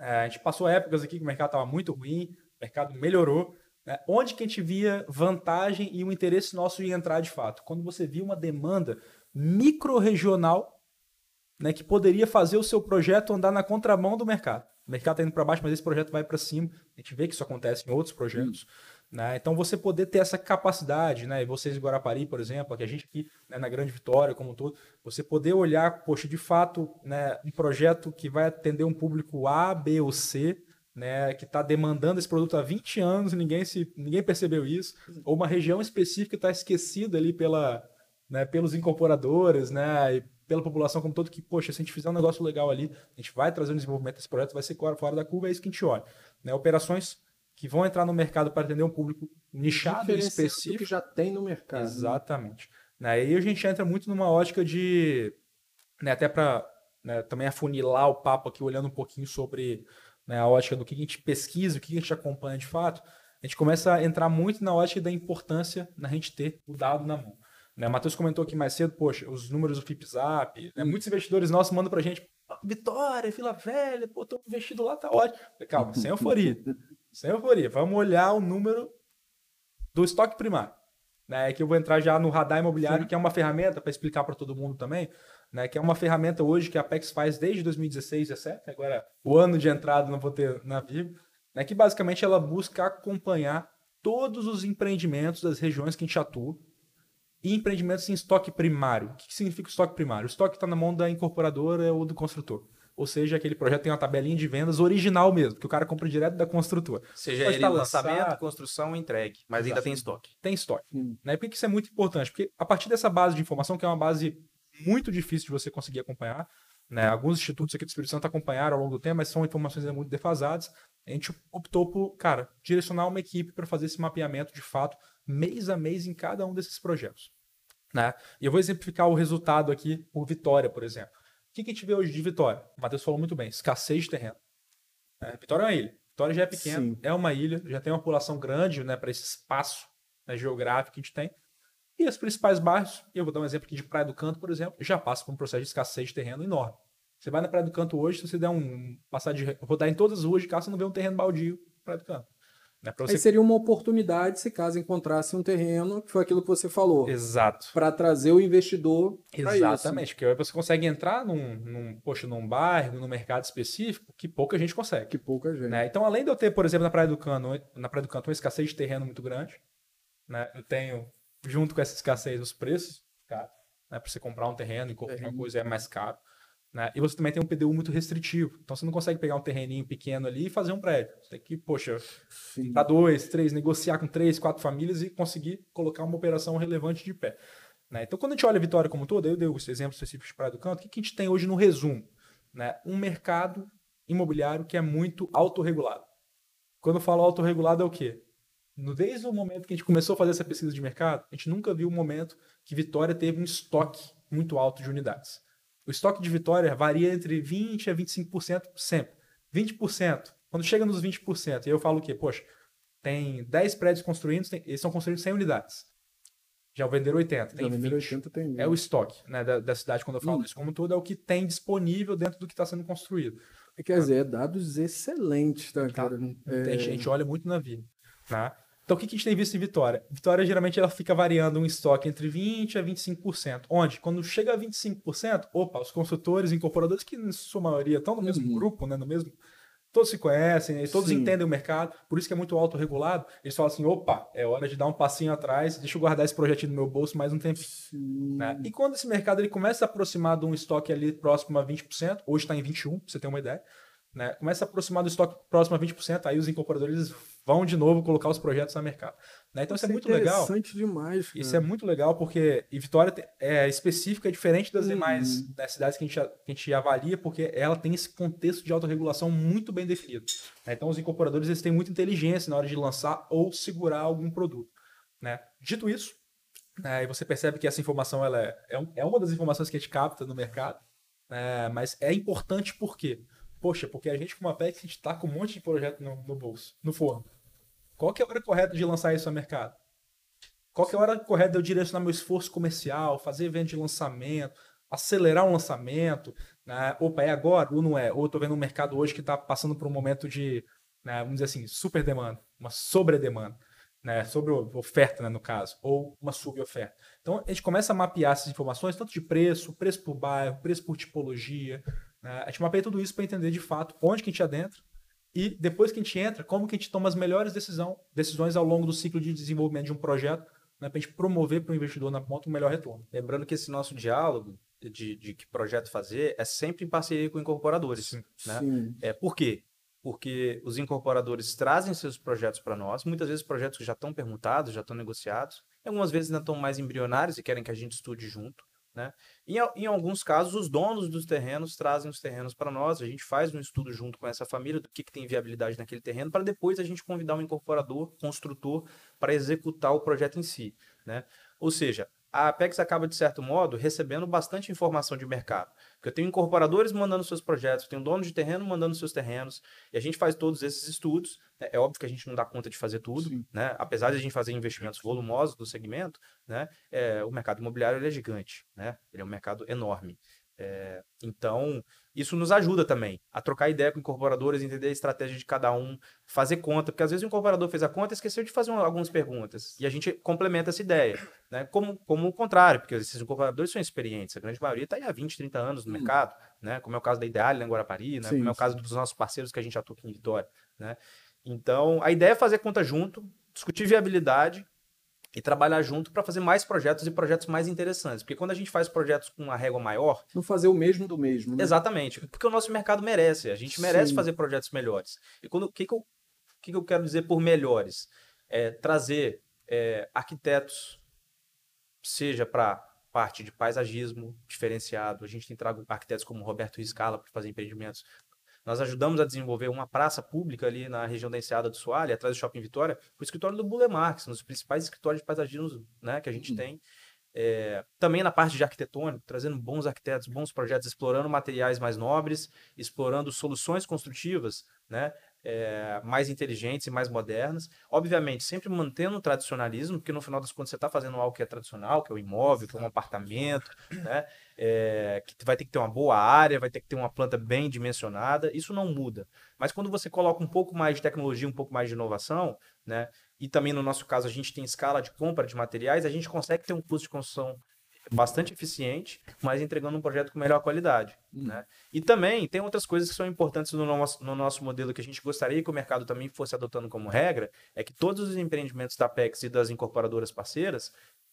É, a gente passou épocas aqui que o mercado estava muito ruim, o mercado melhorou. Né? Onde que a gente via vantagem e o interesse nosso em entrar de fato? Quando você via uma demanda micro-regional né, que poderia fazer o seu projeto andar na contramão do mercado. O mercado está indo para baixo, mas esse projeto vai para cima. A gente vê que isso acontece em outros projetos. Né? Então, você poder ter essa capacidade, né? e vocês em Guarapari, por exemplo, que a gente aqui né, na Grande Vitória, como um todo, você poder olhar, poxa, de fato, né, um projeto que vai atender um público A, B ou C, né, que está demandando esse produto há 20 anos e ninguém, se, ninguém percebeu isso, ou uma região específica está esquecida ali pela, né, pelos incorporadores, né, e pela população como todo, que, poxa, se a gente fizer um negócio legal ali, a gente vai trazer um desenvolvimento desse projeto, vai ser fora da curva, é isso que a gente olha. Né, operações que vão entrar no mercado para atender um público nichado e específico. que já tem no mercado. Exatamente. Né, Aí a gente entra muito numa ótica de, né, até para também afunilar o papo aqui, olhando um pouquinho sobre né, a ótica do que a gente pesquisa, o que a gente acompanha de fato. a gente começa a entrar muito na ótica da importância da gente ter o dado na mão. Né? O Matheus comentou aqui mais cedo, poxa, os números do FIPZAP, né? muitos investidores nossos mandam pra gente, Vitória, Vila Velha, pô, tô investido lá, tá ótimo. Calma, sem euforia. sem euforia. Vamos olhar o número do estoque primário. Né, que eu vou entrar já no radar imobiliário, Sim. que é uma ferramenta para explicar para todo mundo também, né, que é uma ferramenta hoje que a Apex faz desde 2016, 17, agora o ano de entrada não vou ter na Vivo, né, que basicamente ela busca acompanhar todos os empreendimentos das regiões que a gente atua e empreendimentos em estoque primário. O que significa estoque primário? O estoque está na mão da incorporadora ou do construtor. Ou seja, aquele projeto tem uma tabelinha de vendas original mesmo, que o cara compra direto da construtora. Seja ele tá lançamento, construção, entregue, mas ainda tem estoque. Tem estoque. Hum. Né? Por que isso é muito importante? Porque a partir dessa base de informação, que é uma base muito difícil de você conseguir acompanhar, né? alguns institutos aqui do Espírito Santo acompanharam ao longo do tempo, mas são informações muito defasadas. A gente optou por, cara, direcionar uma equipe para fazer esse mapeamento de fato, mês a mês em cada um desses projetos. Né? E eu vou exemplificar o resultado aqui por Vitória, por exemplo. O que, que a gente vê hoje de Vitória? O Matheus falou muito bem, escassez de terreno. É, Vitória é uma ilha. Vitória já é pequena, é uma ilha, já tem uma população grande né, para esse espaço né, geográfico que a gente tem. E os principais bairros, eu vou dar um exemplo aqui de Praia do Canto, por exemplo, já passa por um processo de escassez de terreno enorme. Você vai na Praia do Canto hoje, se você der um passar de rodar em todas as ruas de casa, você não vê um terreno baldio Praia do Canto. Né? Você... Aí seria uma oportunidade se caso encontrasse um terreno, que foi aquilo que você falou. Exato. Para trazer o investidor. Exatamente, porque aí você consegue entrar num, num, poxa, num bairro, num mercado específico, que pouca gente consegue. Que pouca gente. Né? Então, além de eu ter, por exemplo, na Praia do Canto, na Praia do Canto, uma escassez de terreno muito grande, né? eu tenho, junto com essa escassez, os preços, cara, né? para você comprar um terreno e comprar uma coisa é mais caro. Né? E você também tem um PDU muito restritivo. Então você não consegue pegar um terreninho pequeno ali e fazer um prédio. Você tem que, poxa, para dois, três, negociar com três, quatro famílias e conseguir colocar uma operação relevante de pé. Né? Então quando a gente olha a Vitória como toda, eu dei os exemplos específicos de Praia do Canto, o que a gente tem hoje no resumo? Né? Um mercado imobiliário que é muito autorregulado. Quando eu falo autorregulado é o quê? No, desde o momento que a gente começou a fazer essa pesquisa de mercado, a gente nunca viu um momento que Vitória teve um estoque muito alto de unidades. O estoque de vitória varia entre 20% a 25% sempre. 20%. Quando chega nos 20%, e eu falo o quê? Poxa, tem 10 prédios construídos, tem, eles estão construindo 100 unidades. Já venderam 80. Tem Já venderam 80, tem É o estoque né, da, da cidade, quando eu falo hum. isso. Como todo, é o que tem disponível dentro do que está sendo construído. Quer dizer, é dados excelentes, tá, tá. cara? É... Tem gente olha muito na vida. Tá? Então, o que a gente tem visto em Vitória? Vitória, geralmente, ela fica variando um estoque entre 20% a 25%. Onde, quando chega a 25%, opa, os consultores, incorporadores, que em sua maioria estão no mesmo uhum. grupo, né, no mesmo... Todos se conhecem, todos Sim. entendem o mercado, por isso que é muito autorregulado. Eles falam assim: opa, é hora de dar um passinho atrás, deixa eu guardar esse projetinho no meu bolso mais um tempo. Né? E quando esse mercado ele começa a aproximar de um estoque ali próximo a 20%, hoje está em 21%, pra você ter uma ideia, né? começa a aproximar do estoque próximo a 20%, aí os incorporadores vão de novo colocar os projetos no mercado. Né? Então isso, é, é muito legal. Interessante demais. Cara. Isso é muito legal porque e Vitória é específica, é diferente das uhum. demais das cidades que a, gente, que a gente avalia, porque ela tem esse contexto de autorregulação muito bem definido. Né? Então os incorporadores eles têm muita inteligência na hora de lançar ou segurar algum produto. Né? Dito isso, né, você percebe que essa informação ela é, é, é uma das informações que a gente capta no mercado, né, mas é importante por quê? Poxa, porque a gente, como Apex, a gente está com um monte de projeto no, no, bolso, no forno. Qual que é a hora correta de lançar isso ao mercado? Qual que é a hora correta de eu direcionar meu esforço comercial, fazer evento de lançamento, acelerar um lançamento? Né? Opa, é agora ou não é? Ou eu estou vendo um mercado hoje que está passando por um momento de, né, vamos dizer assim, super demanda, uma sobredemanda. Né, sobre oferta, né, no caso, ou uma suboferta. Então, a gente começa a mapear essas informações, tanto de preço, preço por bairro, preço por tipologia? A gente mapeia tudo isso para entender de fato onde que a gente adentra e depois que a gente entra, como que a gente toma as melhores decisão, decisões ao longo do ciclo de desenvolvimento de um projeto né, para a gente promover para o investidor na ponta um melhor retorno. Lembrando que esse nosso diálogo de, de que projeto fazer é sempre em parceria com incorporadores. Sim. Né? Sim. É, por quê? Porque os incorporadores trazem seus projetos para nós, muitas vezes projetos que já estão permutados, já estão negociados, algumas vezes ainda estão mais embrionários e querem que a gente estude junto. Né? Em, em, alguns casos, os donos dos terrenos trazem os terrenos para nós, a gente faz um estudo junto com essa família do que, que tem viabilidade naquele terreno, para depois a gente convidar um incorporador, construtor, para executar o projeto em si. Né? Ou seja, a Apex acaba, de certo modo, recebendo bastante informação de mercado. Porque eu tenho incorporadores mandando seus projetos, tenho donos de terreno mandando seus terrenos, e a gente faz todos esses estudos É, é óbvio que a gente não dá conta de fazer tudo, Sim. né? Apesar de a gente fazer investimentos volumosos do segmento, né? É, o mercado imobiliário ele é gigante, né? Ele é um mercado enorme. É, então, isso nos ajuda também a trocar ideia com incorporadores, entender a estratégia de cada um, fazer conta, porque às vezes o incorporador fez a conta e esqueceu de fazer um- algumas perguntas. E a gente complementa essa ideia, né? Como, como o contrário, porque esses incorporadores são experientes, a grande maioria está aí há 20, 30 anos no mercado, né? Como é o caso da Ideal em Guarapari, né? Sim, como é o caso dos nossos parceiros que a gente atua aqui em Vitória, né? Então, a ideia é fazer conta junto, discutir viabilidade e trabalhar junto para fazer mais projetos e projetos mais interessantes. Porque quando a gente faz projetos com uma régua maior, Não fazer o mesmo do mesmo, né? Exatamente, porque o nosso mercado merece, a gente merece Sim. fazer projetos melhores. E quando o que, que, eu, que, que eu quero dizer por melhores? É trazer é, arquitetos, seja para parte de paisagismo diferenciado, a gente tem trago arquitetos como Roberto Riscala para fazer empreendimentos. Nós ajudamos a desenvolver uma praça pública ali na região da Enseada do Soalho, atrás do Shopping Vitória, o escritório do Bulemar, que são os principais escritórios de paisagismo né, que a gente Uhum. tem. É, também na parte de arquitetônico, trazendo bons arquitetos, bons projetos, explorando materiais mais nobres, explorando soluções construtivas né, é, mais inteligentes e mais modernas. Obviamente, sempre mantendo o tradicionalismo, porque no final das contas você está fazendo algo que é tradicional, que é o imóvel, que é um apartamento, né, é, que vai ter que ter uma boa área, vai ter que ter uma planta bem dimensionada. Isso não muda. Mas quando você coloca um pouco mais de tecnologia, um pouco mais de inovação, né, e também no nosso caso a gente tem escala de compra de materiais, a gente consegue ter um custo de construção bastante eficiente, mas entregando um projeto com melhor qualidade. Hum. Né? E também tem outras coisas que são importantes no nosso, no nosso modelo que a gente gostaria que o mercado também fosse adotando como regra, é que todos os empreendimentos da PEX e das incorporadoras parceiras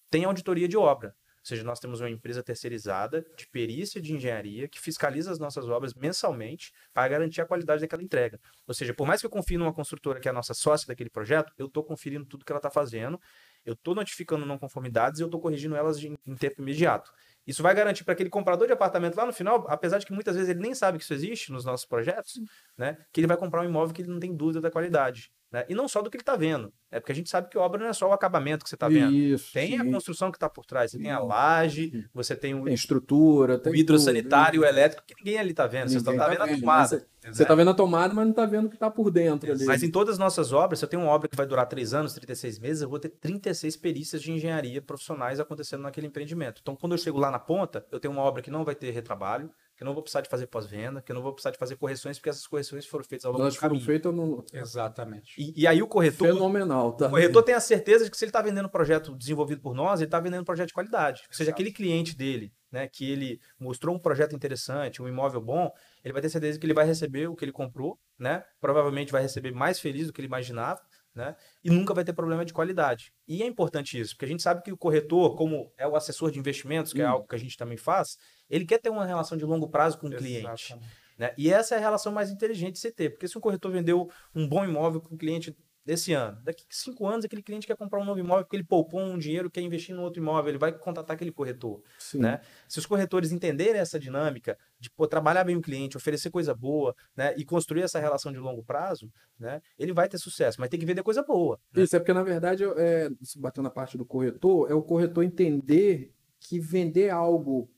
têm auditoria de obra. Ou seja, nós temos uma empresa terceirizada de perícia de engenharia que fiscaliza as nossas obras mensalmente para garantir a qualidade daquela entrega. Ou seja, por mais que eu confie numa construtora que é a nossa sócia daquele projeto, eu estou conferindo tudo que ela está fazendo, eu estou notificando não conformidades e eu estou corrigindo elas de- em tempo imediato. Isso vai garantir para aquele comprador de apartamento lá no final, apesar de que muitas vezes ele nem sabe que isso existe nos nossos projetos, né, que ele vai comprar um imóvel que ele não tem dúvida da qualidade. Né? E não só do que ele está vendo. É porque a gente sabe que obra não é só o acabamento que você está vendo. Isso. Tem a sim. construção que está por trás. Você tem a laje, você tem o, Tem estrutura, tem o hidrossanitário, tudo. o elétrico, que ninguém ali está vendo. Você só Ninguém está tá vendo a vendo, tomada. Você tá vendo a tomada, mas não tá vendo o que tá por dentro ali. Mas em todas as nossas obras, se eu tenho uma obra que vai durar 3 anos, 36 meses, eu vou ter 36 perícias de engenharia profissionais acontecendo naquele empreendimento. Então, quando eu chego lá na ponta, eu tenho uma obra que não vai ter retrabalho, que eu não vou precisar de fazer pós-venda, que eu não vou precisar de fazer correções, porque essas correções foram feitas ao longo Elas do foram caminho. feitas no... Exatamente. E, e aí o corretor, fenomenal, tá? o corretor tem a certeza de que se ele está vendendo um projeto desenvolvido por nós, ele está vendendo um projeto de qualidade. Ou seja, aquele cliente dele, né, que ele mostrou um projeto interessante, um imóvel bom, ele vai ter certeza que ele vai receber o que ele comprou, né? Provavelmente vai receber mais feliz do que ele imaginava, né? E nunca vai ter problema de qualidade. E é importante isso, porque a gente sabe que o corretor, como é o assessor de investimentos, que é Hum. algo que a gente também faz, ele quer ter uma relação de longo prazo com o cliente. Exatamente. Né? E essa é a relação mais inteligente de você ter. Porque se um corretor vendeu um bom imóvel para um cliente desse ano, daqui a cinco anos aquele cliente quer comprar um novo imóvel porque ele poupou um dinheiro, quer investir no outro imóvel, ele vai contatar aquele corretor. Sim. Né? Se os corretores entenderem essa dinâmica de pô, trabalhar bem o cliente, oferecer coisa boa né? e construir essa relação de longo prazo, né? ele vai ter sucesso, mas tem que vender coisa boa. né? Isso é porque, na verdade, é, se batendo na parte do corretor, é o corretor entender que vender algo,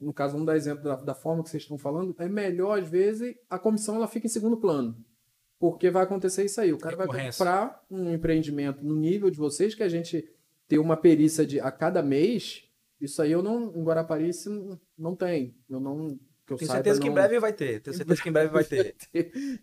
no caso, vamos dar exemplo da, da forma que vocês estão falando, é melhor, às vezes, a comissão ela fica em segundo plano. Porque vai acontecer isso aí. O cara vai Recorrência. comprar um empreendimento no nível de vocês, que a gente ter uma perícia de a cada mês, isso aí eu não, em Guarapari, isso não- não tem. Eu não. Que eu Tenho saiba, certeza que em não- breve vai ter. Tenho certeza que em breve vai ter.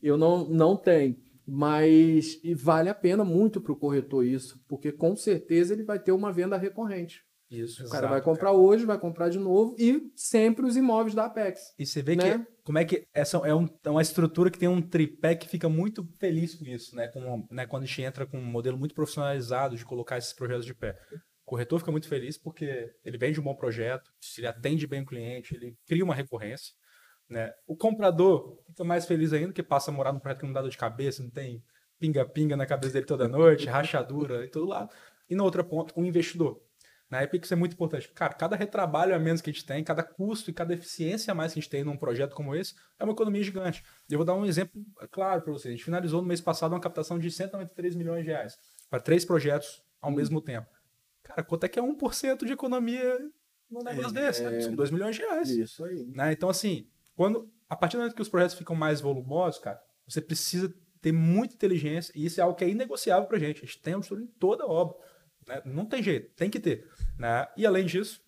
eu não, não tenho. Mas e vale a pena muito para o corretor isso, porque com certeza ele vai ter uma venda recorrente. Isso. O cara Exato, vai comprar hoje, vai comprar de novo e sempre os imóveis da Apex. E você vê Né? que como é que essa é, um- é uma estrutura que tem um tripé que fica muito feliz com isso, né? Com, né? Quando a gente entra com um modelo muito profissionalizado de colocar esses projetos de pé. O corretor fica muito feliz porque ele vende um bom projeto, ele atende bem o cliente, ele cria uma recorrência. Né? O comprador fica mais feliz ainda que passa a morar num projeto que não dá dor de cabeça, não tem pinga-pinga na cabeça dele toda noite, rachadura e todo lado. E na outra ponta, o investidor. Na época isso é muito importante. Cara, cada retrabalho a menos que a gente tem, cada custo e cada eficiência a mais que a gente tem num projeto como esse, é uma economia gigante. Eu vou dar um exemplo claro para vocês. A gente finalizou no mês passado uma captação de 193 milhões de reais para três projetos ao mesmo tempo. Cara, quanto é que é 1% de economia num negócio desse? né? São 2 milhões de reais. Isso aí. Né? Então, assim, quando a partir do momento que os projetos ficam mais volumosos, cara, você precisa ter muita inteligência, e isso é algo que é inegociável para a gente. A gente tem auditoria em toda a obra. Né? Não tem jeito, tem que ter. Né? E além disso,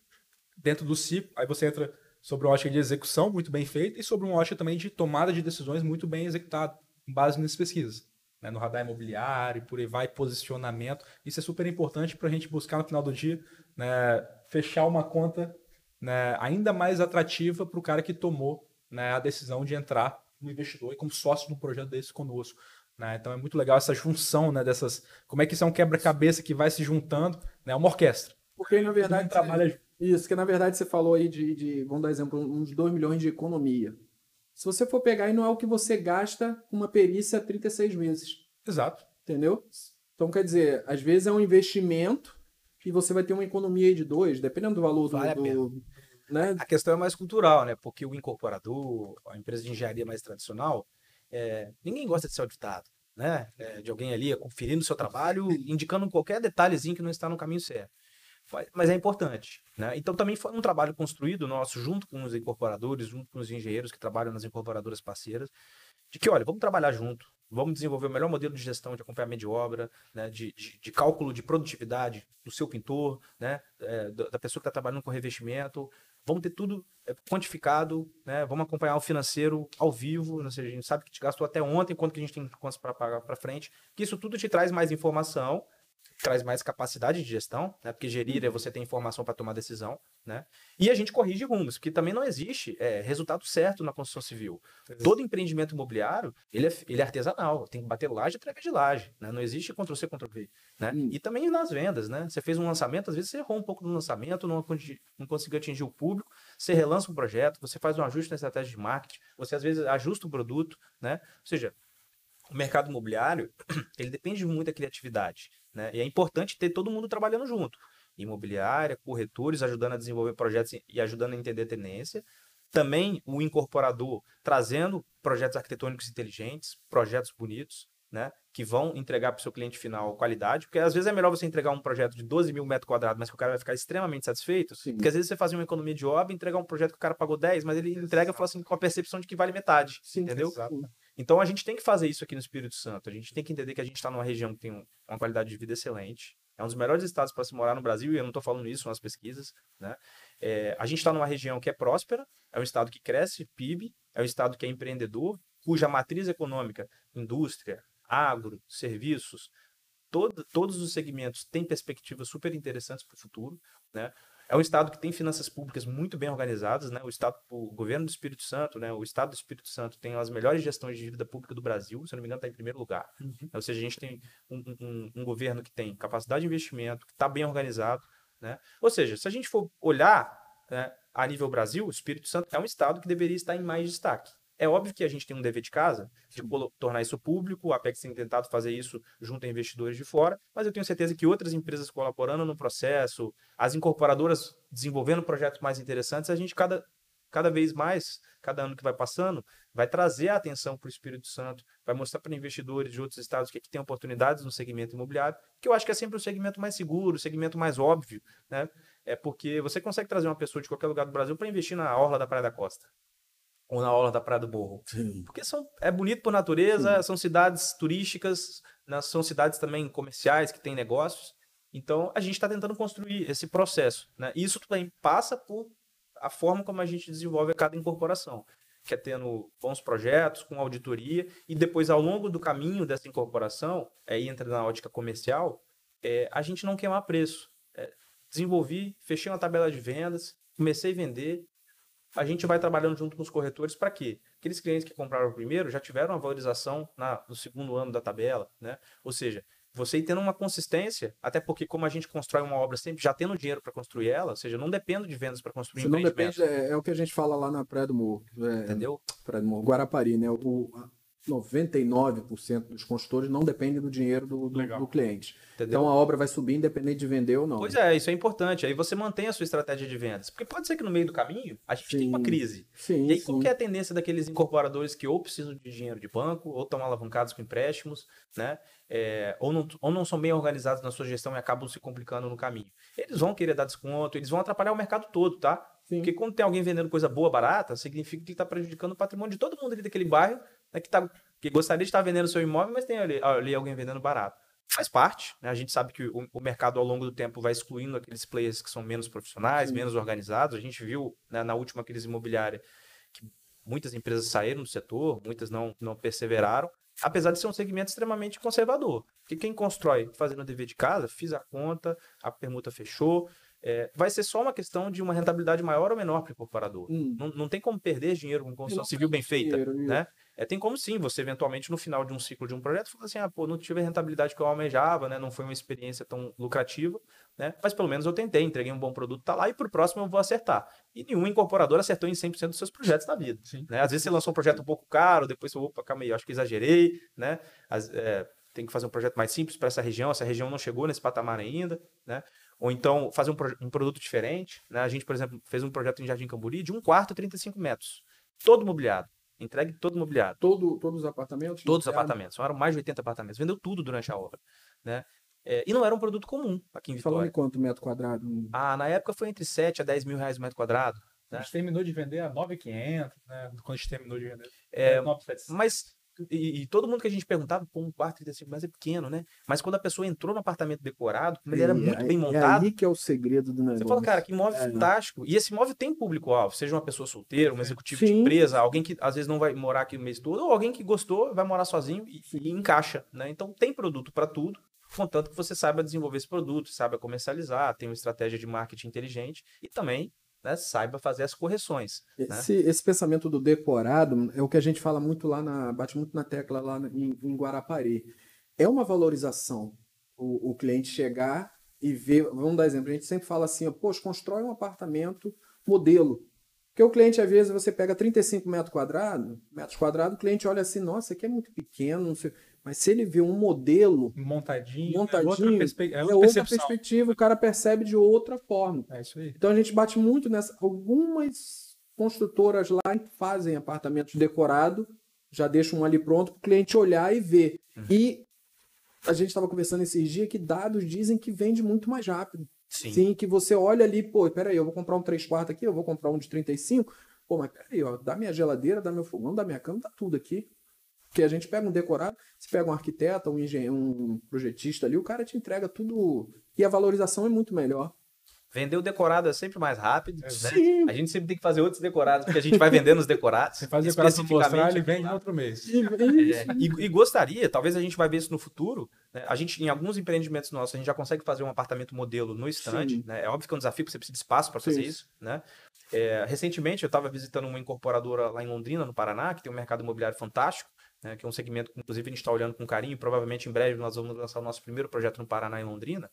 dentro do ciclo, aí você entra sobre uma ótica de execução muito bem feita e sobre uma ótica também de tomada de decisões muito bem executada, com base nessas pesquisas. Né? No radar imobiliário, por aí vai, posicionamento. Isso é super importante para a gente buscar no final do dia né, fechar uma conta né, ainda mais atrativa para o cara que tomou né, a decisão de entrar no investidor e como sócio de um projeto desse conosco. Né? Então é muito legal essa junção né, dessas. Como é que isso é um quebra-cabeça que vai se juntando, né? É uma orquestra. Porque, na verdade, trabalha. Isso, que na verdade você falou aí de, de, vamos dar exemplo, uns 2 milhões de economia. Se você for pegar, aí não é o que você gasta com uma perícia 36 meses. Exato. Entendeu? Então, quer dizer, às vezes é um investimento e você vai ter uma economia de dois, dependendo do valor vale do. do né? A questão é mais cultural, né? Porque o incorporador, a empresa de engenharia mais tradicional, é, ninguém gosta de ser auditado, né? É, de alguém ali conferindo o seu trabalho, indicando qualquer detalhezinho que não está no caminho certo. Mas é importante, né? Então também foi um trabalho construído nosso junto com os incorporadores, junto com os engenheiros que trabalham nas incorporadoras parceiras, de que, olha, vamos trabalhar junto, vamos desenvolver o melhor modelo de gestão de acompanhamento de obra, né, de, de, de cálculo de produtividade do seu pintor, né, é, da pessoa que está trabalhando com revestimento, vamos ter tudo é, quantificado, né? Vamos acompanhar o financeiro ao vivo, ou seja, a gente sabe que te gastou até ontem, quanto que a gente tem contas para pagar para frente, que isso tudo te traz mais informação traz mais capacidade de gestão, né? Porque gerir é você ter informação para tomar decisão, né? E a gente corrige rumos, porque também não existe é, resultado certo na construção civil. Todo empreendimento imobiliário, ele é, ele é artesanal, tem que bater laje através de laje, né? Não existe Ctrl-C, Ctrl-V, né? Hum. E também nas vendas, né? Você fez um lançamento, às vezes você errou um pouco no lançamento, não, não conseguiu atingir o público, você relança um projeto, você faz um ajuste na estratégia de marketing, você às vezes ajusta o produto, né? Ou seja, o mercado imobiliário, ele depende muito da criatividade. Né? E é importante ter todo mundo trabalhando junto. Imobiliária, corretores ajudando a desenvolver projetos e ajudando a entender a tendência. Também o incorporador trazendo projetos arquitetônicos inteligentes, projetos bonitos, né? que vão entregar para o seu cliente final qualidade. Porque às vezes é melhor você entregar um projeto de 12 mil metros quadrados, mas que o cara vai ficar extremamente satisfeito. Sim. Porque às vezes você faz uma economia de obra e entregar um projeto que o cara pagou 10, mas ele entrega assim, com a percepção de que vale metade. Sim, entendeu? Exato. Então a gente tem que fazer isso aqui no Espírito Santo. A gente tem que entender que a gente está numa região que tem uma qualidade de vida excelente. É um dos melhores estados para se morar no Brasil, e eu não estou falando isso nas pesquisas. Né? É, a gente está numa região que é próspera, é um estado que cresce, PIB, é um estado que é empreendedor, cuja matriz econômica, indústria, agro, serviços, todo, todos os segmentos têm perspectivas super interessantes para o futuro. Né? É um estado que tem finanças públicas muito bem organizadas, né? O estado, o governo do Espírito Santo, né? O estado do Espírito Santo tem as melhores gestões de dívida pública do Brasil, se não me engano, está em primeiro lugar. Uhum. Ou seja, a gente tem um, um, um, governo que tem capacidade de investimento, que está bem organizado, né? Ou seja, se a gente for olhar né, a nível Brasil, o Espírito Santo é um estado que deveria estar em mais destaque. É óbvio que a gente tem um dever de casa de tornar isso público, a Apex tem tentado fazer isso junto a investidores de fora, mas eu tenho certeza que outras empresas colaborando no processo, as incorporadoras desenvolvendo projetos mais interessantes, a gente cada, cada vez mais, cada ano que vai passando, vai trazer a atenção para o Espírito Santo, vai mostrar para investidores de outros estados que aqui tem oportunidades no segmento imobiliário, que eu acho que é sempre o segmento mais seguro, o segmento mais óbvio, né? É porque você consegue trazer uma pessoa de qualquer lugar do Brasil para investir na orla da Praia da Costa ou na orla da Praia do Morro. Sim. Porque são, é bonito por natureza, Sim. são cidades turísticas, são cidades também comerciais que têm negócios. Então, a gente está tentando construir esse processo. Né? Isso também passa por a forma como a gente desenvolve cada incorporação, que é tendo bons projetos, com auditoria, e depois, ao longo do caminho dessa incorporação, aí entra na ótica comercial, é, a gente não queimar preço. É, desenvolvi, fechei uma tabela de vendas, comecei a vender, a gente vai trabalhando junto com os corretores para quê? Aqueles clientes que compraram primeiro já tiveram uma valorização na, no segundo ano da tabela, né? Ou seja, você tendo uma consistência, até porque como a gente constrói uma obra sempre já tendo dinheiro para construir ela, ou seja, não dependo de vendas para construir você não depende, é, é, o que a gente fala lá na Praia do Morro. É, Entendeu? Praia do Morro, Guarapari, né? O, 99% dos construtores não dependem do dinheiro do, do, do cliente. Entendeu? Então a obra vai subir independente de vender ou não. Pois é, isso é importante. Aí você mantém a sua estratégia de vendas. Porque pode ser que no meio do caminho a gente sim. tenha uma crise. Sim, e aí sim. qual é a tendência daqueles incorporadores que ou precisam de dinheiro de banco, ou estão alavancados com empréstimos, né? É, ou, não, ou não são bem organizados na sua gestão e acabam se complicando no caminho. Eles vão querer dar desconto, eles vão atrapalhar o mercado todo, tá? Sim. Porque quando tem alguém vendendo coisa boa, barata, significa que ele está prejudicando o patrimônio de todo mundo ali daquele bairro né, que está que gostaria de estar vendendo seu imóvel, mas tem ali, ali alguém vendendo barato. Faz parte, né? A gente sabe que o, o, mercado ao longo do tempo vai excluindo aqueles players que são menos profissionais, Sim. menos organizados. A gente viu né, na última crise imobiliária que muitas empresas saíram do setor, muitas não, não perseveraram, apesar de ser um segmento extremamente conservador. Porque quem constrói fazendo o dever de casa, fiz a conta, a permuta fechou, é, vai ser só uma questão de uma rentabilidade maior ou menor para o incorporador. Hum. Não, não tem como perder dinheiro com construção civil bem feita. Dinheiro, né? É, tem como sim, você eventualmente no final de um ciclo de um projeto, falar assim, ah, pô, não tive a rentabilidade que eu almejava, né? Não foi uma experiência tão lucrativa, né? Mas pelo menos eu tentei, entreguei um bom produto, tá lá, e para o próximo eu vou acertar. E nenhum incorporador acertou em 100% dos seus projetos da vida. Né? Às vezes você lançou um projeto um pouco caro, depois você, opa, calma aí, acho que exagerei, né? As, é, tem que fazer um projeto mais simples para essa região, essa região não chegou nesse patamar ainda, né? Ou então fazer um, um, produto diferente. Né? A gente, por exemplo, fez um projeto em Jardim Camburi de um quarto e 35 metros. Todo mobiliado. Entregue todo mobiliado. Todo, todos os apartamentos? Todos os apartamentos. Eram mais de 80 apartamentos. Vendeu tudo durante a obra. Né? É, e não era um produto comum aqui em Vitória. Falando em quanto metro quadrado? Ah, na época foi entre 7 a 10 mil reais o metro quadrado. Né? A gente terminou de vender a 9,500, né? Quando a gente terminou de vender. É, 9,700. Mas e, e, todo mundo que a gente perguntava, pô, um quarto 35 metros é pequeno, né? Mas quando a pessoa entrou no apartamento decorado, como ele era muito é, bem montado. É aí que é o segredo do negócio. Você fala, cara, que imóvel é. fantástico. E esse imóvel tem público-alvo, seja uma pessoa solteira, um executivo Sim. de empresa, alguém que às vezes não vai morar aqui o mês todo, ou alguém que gostou, vai morar sozinho e, e encaixa, né? Então tem produto para tudo, contanto que você saiba desenvolver esse produto, saiba comercializar, tem uma estratégia de marketing inteligente e também né, saiba fazer as correções. Né? Esse, né? esse, pensamento do decorado é o que a gente fala muito lá na. bate muito na tecla lá em, em Guarapari. É uma valorização o, o, cliente chegar e ver. Vamos dar exemplo, a gente sempre fala assim, poxa, constrói um apartamento modelo. Porque o cliente, às vezes, você pega 35 metros quadrados, metros quadrados, o cliente olha assim, nossa, aqui é muito pequeno, não sei. Mas se ele vê um modelo montadinho, montadinho é outra, perspe é outra, é outra perspectiva, o cara percebe de outra forma. É isso aí. Então a gente bate muito nessa. Algumas construtoras lá fazem apartamentos decorados, já deixam um ali pronto para o cliente olhar e ver. Uhum. E a gente estava conversando esses dias que dados dizem que vende muito mais rápido. Sim. Sim, que você olha ali, pô, peraí, eu vou comprar um 3 quartos aqui, eu vou comprar um de 35. Pô, mas peraí, ó, dá minha geladeira, dá meu fogão, dá minha cama, dá tudo aqui. Porque a gente pega um decorado, você pega um arquiteto, um engenheiro, um projetista ali, o cara te entrega tudo. E a valorização é muito melhor. Vender o decorado é sempre mais rápido. É, né? A gente sempre tem que fazer outros decorados, porque a gente vai vendendo os decorados. Você faz decorado para mostrar, ele vende no outro mês. É, e, e, gostaria, talvez a gente vai ver isso no futuro. Né? A gente, em alguns empreendimentos nossos, a gente já consegue fazer um apartamento modelo no estande. Né? É óbvio que é um desafio, porque você precisa de espaço para fazer Sim. isso. Né? É, recentemente, eu estava visitando uma incorporadora lá em Londrina, no Paraná, que tem um mercado imobiliário fantástico né, que é um segmento que, inclusive, a gente está olhando com carinho. Provavelmente, em breve, nós vamos lançar o nosso primeiro projeto no Paraná, em Londrina.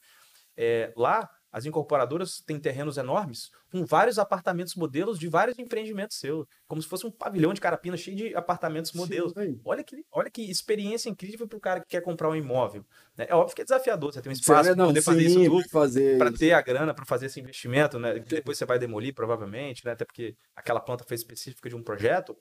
É, lá, as incorporadoras têm terrenos enormes, com vários apartamentos modelos de vários empreendimentos seus, como se fosse um pavilhão de carapina cheio de apartamentos modelos. Sim, olha, que, olha que experiência incrível para o cara que quer comprar um imóvel. Né? É óbvio que é desafiador, você tem um espaço para poder sim, fazer isso tudo, para ter a grana para fazer esse investimento, né? depois você vai demolir, provavelmente, né? até porque aquela planta foi específica de um projeto.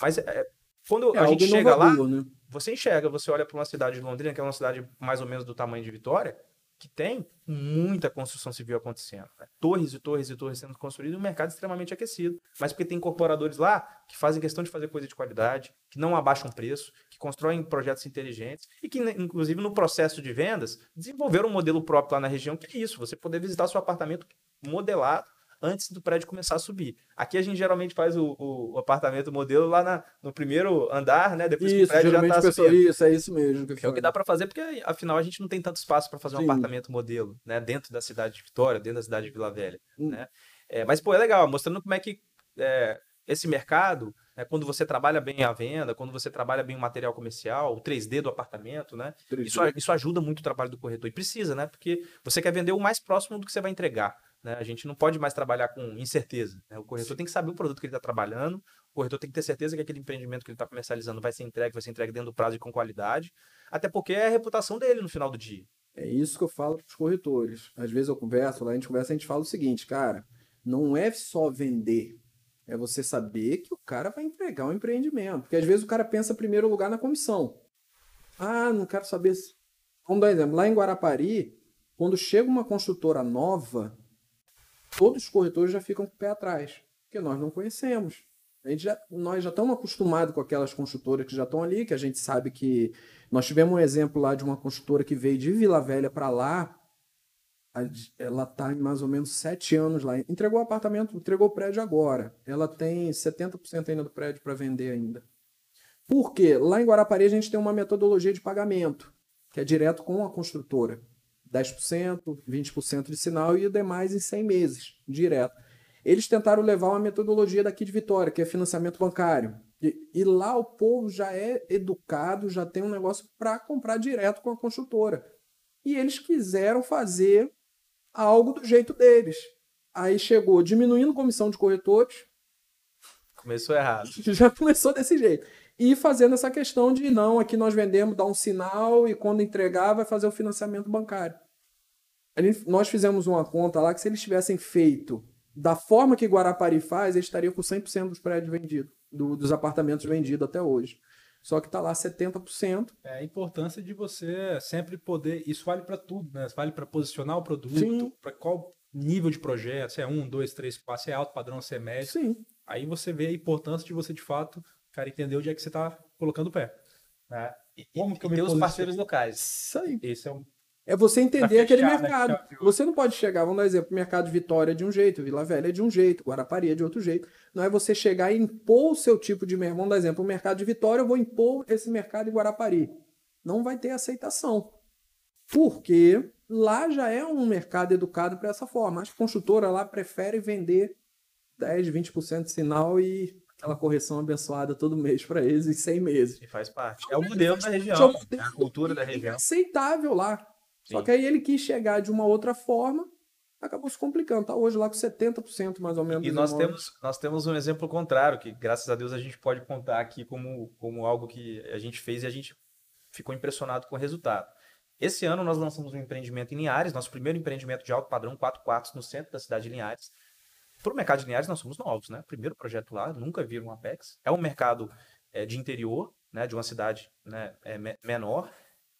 Mas é, quando é, a gente chega lá, né? você enxerga, você olha para uma cidade de Londrina, que é uma cidade mais ou menos do tamanho de Vitória, que tem muita construção civil acontecendo. Né? Torres e torres e torres sendo construídas e um mercado extremamente aquecido. Mas porque tem incorporadores lá que fazem questão de fazer coisa de qualidade, que não abaixam preço, que constroem projetos inteligentes e que, inclusive, no processo de vendas, desenvolveram um modelo próprio lá na região, que é isso, você poder visitar seu apartamento modelado antes do prédio começar a subir. Aqui a gente geralmente faz o, o apartamento modelo lá na, no primeiro andar, né? Depois isso, que o prédio já está subindo. Isso, é isso mesmo. Que é o que dá para fazer, porque afinal a gente não tem tanto espaço para fazer Sim. um apartamento modelo, né? Dentro da cidade de Vitória, dentro da cidade de Vila Velha, hum. né? É, mas, pô, é legal, mostrando como é que é, esse mercado, né, quando você trabalha bem a venda, quando você trabalha bem o material comercial, o 3D do apartamento, né? Isso, isso ajuda muito o trabalho do corretor. E precisa, né? Porque você quer vender o mais próximo do que você vai entregar. Né? A gente não pode mais trabalhar com incerteza. Né? O corretor tem que saber o produto que ele está trabalhando, o corretor tem que ter certeza que aquele empreendimento que ele está comercializando vai ser entregue, vai ser entregue dentro do prazo e com qualidade, até porque é a reputação dele no final do dia. É isso que eu falo para os corretores. Às vezes eu converso, lá a gente conversa, a gente fala o seguinte, cara, não é só vender, é você saber que o cara vai entregar um empreendimento. Porque às vezes o cara pensa primeiro lugar na comissão. Ah, não quero saber. Se... Vamos dar um exemplo. Lá em Guarapari, quando chega uma construtora nova, todos os corretores já ficam com o pé atrás, porque nós não conhecemos. A gente já, nós já estamos acostumados com aquelas construtoras que já estão ali, que a gente sabe que. Nós tivemos um exemplo lá de uma construtora que veio de Vila Velha para lá. Ela está em mais ou menos sete anos lá. Entregou o apartamento, entregou o prédio agora. Ela tem 70% ainda do prédio para vender ainda. Por quê? Lá em Guarapari a gente tem uma metodologia de pagamento, que é direto com a construtora. 10%, 20% de sinal e o demais em 100 meses, direto. Eles tentaram levar uma metodologia daqui de Vitória, que é financiamento bancário. E, e lá o povo já é educado, já tem um negócio para comprar direto com a construtora. E eles quiseram fazer algo do jeito deles. Aí chegou diminuindo comissão de corretores, Começou errado. já começou desse jeito. E fazendo essa questão de não, aqui nós vendemos, dá um sinal e quando entregar vai fazer o financiamento bancário. Gente- nós fizemos uma conta lá que se eles tivessem feito da forma que Guarapari faz, eles estariam com 100% dos prédios vendidos, do- dos apartamentos vendidos até hoje. Só que está lá 70%. É a importância de você sempre poder. Isso vale para tudo, né? Vale para posicionar o produto, para qual nível de projeto, se é um, dois, três, quatro, se é alto padrão, se é médio. Sim. Aí você vê a importância de você, de fato, cara, entender onde é que você está colocando o pé. Né? E, Como que eu e me ter os parceiros locais. Isso aí. Esse é um. É você entender aquele né, mercado. viu. Você não pode chegar, vamos dar exemplo, o mercado de Vitória é de um jeito, Vila Velha é de um jeito, Guarapari é de outro jeito. Não é você chegar e impor o seu tipo de mercado. Vamos dar exemplo, o mercado de Vitória, eu vou impor esse mercado em Guarapari. Não vai ter aceitação. Porque lá já é um mercado educado para essa forma. As construtoras lá preferem vender 10, 20% de sinal e aquela correção abençoada todo mês para eles em 100 meses. E faz parte. É o modelo da É região. É a cultura da região. aceitável lá. Só que aí ele quis chegar de uma outra forma, acabou se complicando. Tá hoje lá com 70% mais ou menos. E nós imóveis. temos, nós temos um exemplo contrário, que graças a Deus a gente pode contar aqui como, como algo que a gente fez e a gente ficou impressionado com o resultado. Esse ano nós lançamos um empreendimento em Linhares, nosso primeiro empreendimento de alto padrão, 4 quartos no centro da cidade de Linhares. Para o mercado de Linhares nós somos novos, né? Primeiro projeto lá, nunca viram um Apex. É um mercado eh, de interior, né? De uma cidade né? me- menor,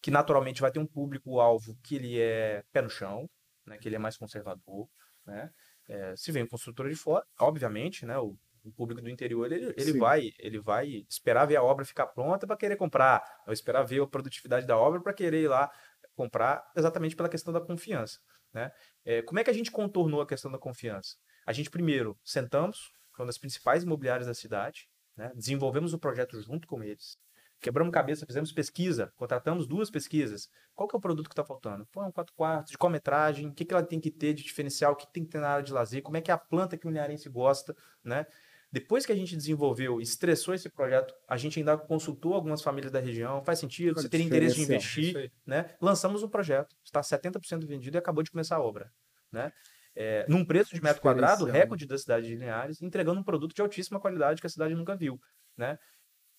que naturalmente vai ter um público-alvo que ele é pé no chão, né? Que ele é mais conservador, né? É, se vem um construtor de fora, obviamente, né, o, o público do interior ele, ele Sim. vai ele vai esperar ver a obra ficar pronta para querer comprar, ou esperar ver a produtividade da obra para querer ir lá comprar, exatamente pela questão da confiança, né? É, como é que a gente contornou a questão da confiança? A gente primeiro sentamos com uma das principais imobiliárias da cidade, né, desenvolvemos o projeto junto com eles, quebramos cabeça, fizemos pesquisa, contratamos duas pesquisas. Qual que é o produto que está faltando? Pô, é um 4 quartos, de qual metragem, o que, que ela tem que ter de diferencial, o que tem que ter na área de lazer, como é que é a planta que o linharense gosta, né? Depois que a gente desenvolveu e estressou esse projeto, a gente ainda consultou algumas famílias da região, faz sentido, Qual você a tem interesse de investir, né? Lançamos o projeto, está 70% vendido e acabou de começar a obra, né? É, num preço de metro quadrado, recorde da cidade de Linhares, entregando um produto de altíssima qualidade que a cidade nunca viu, né?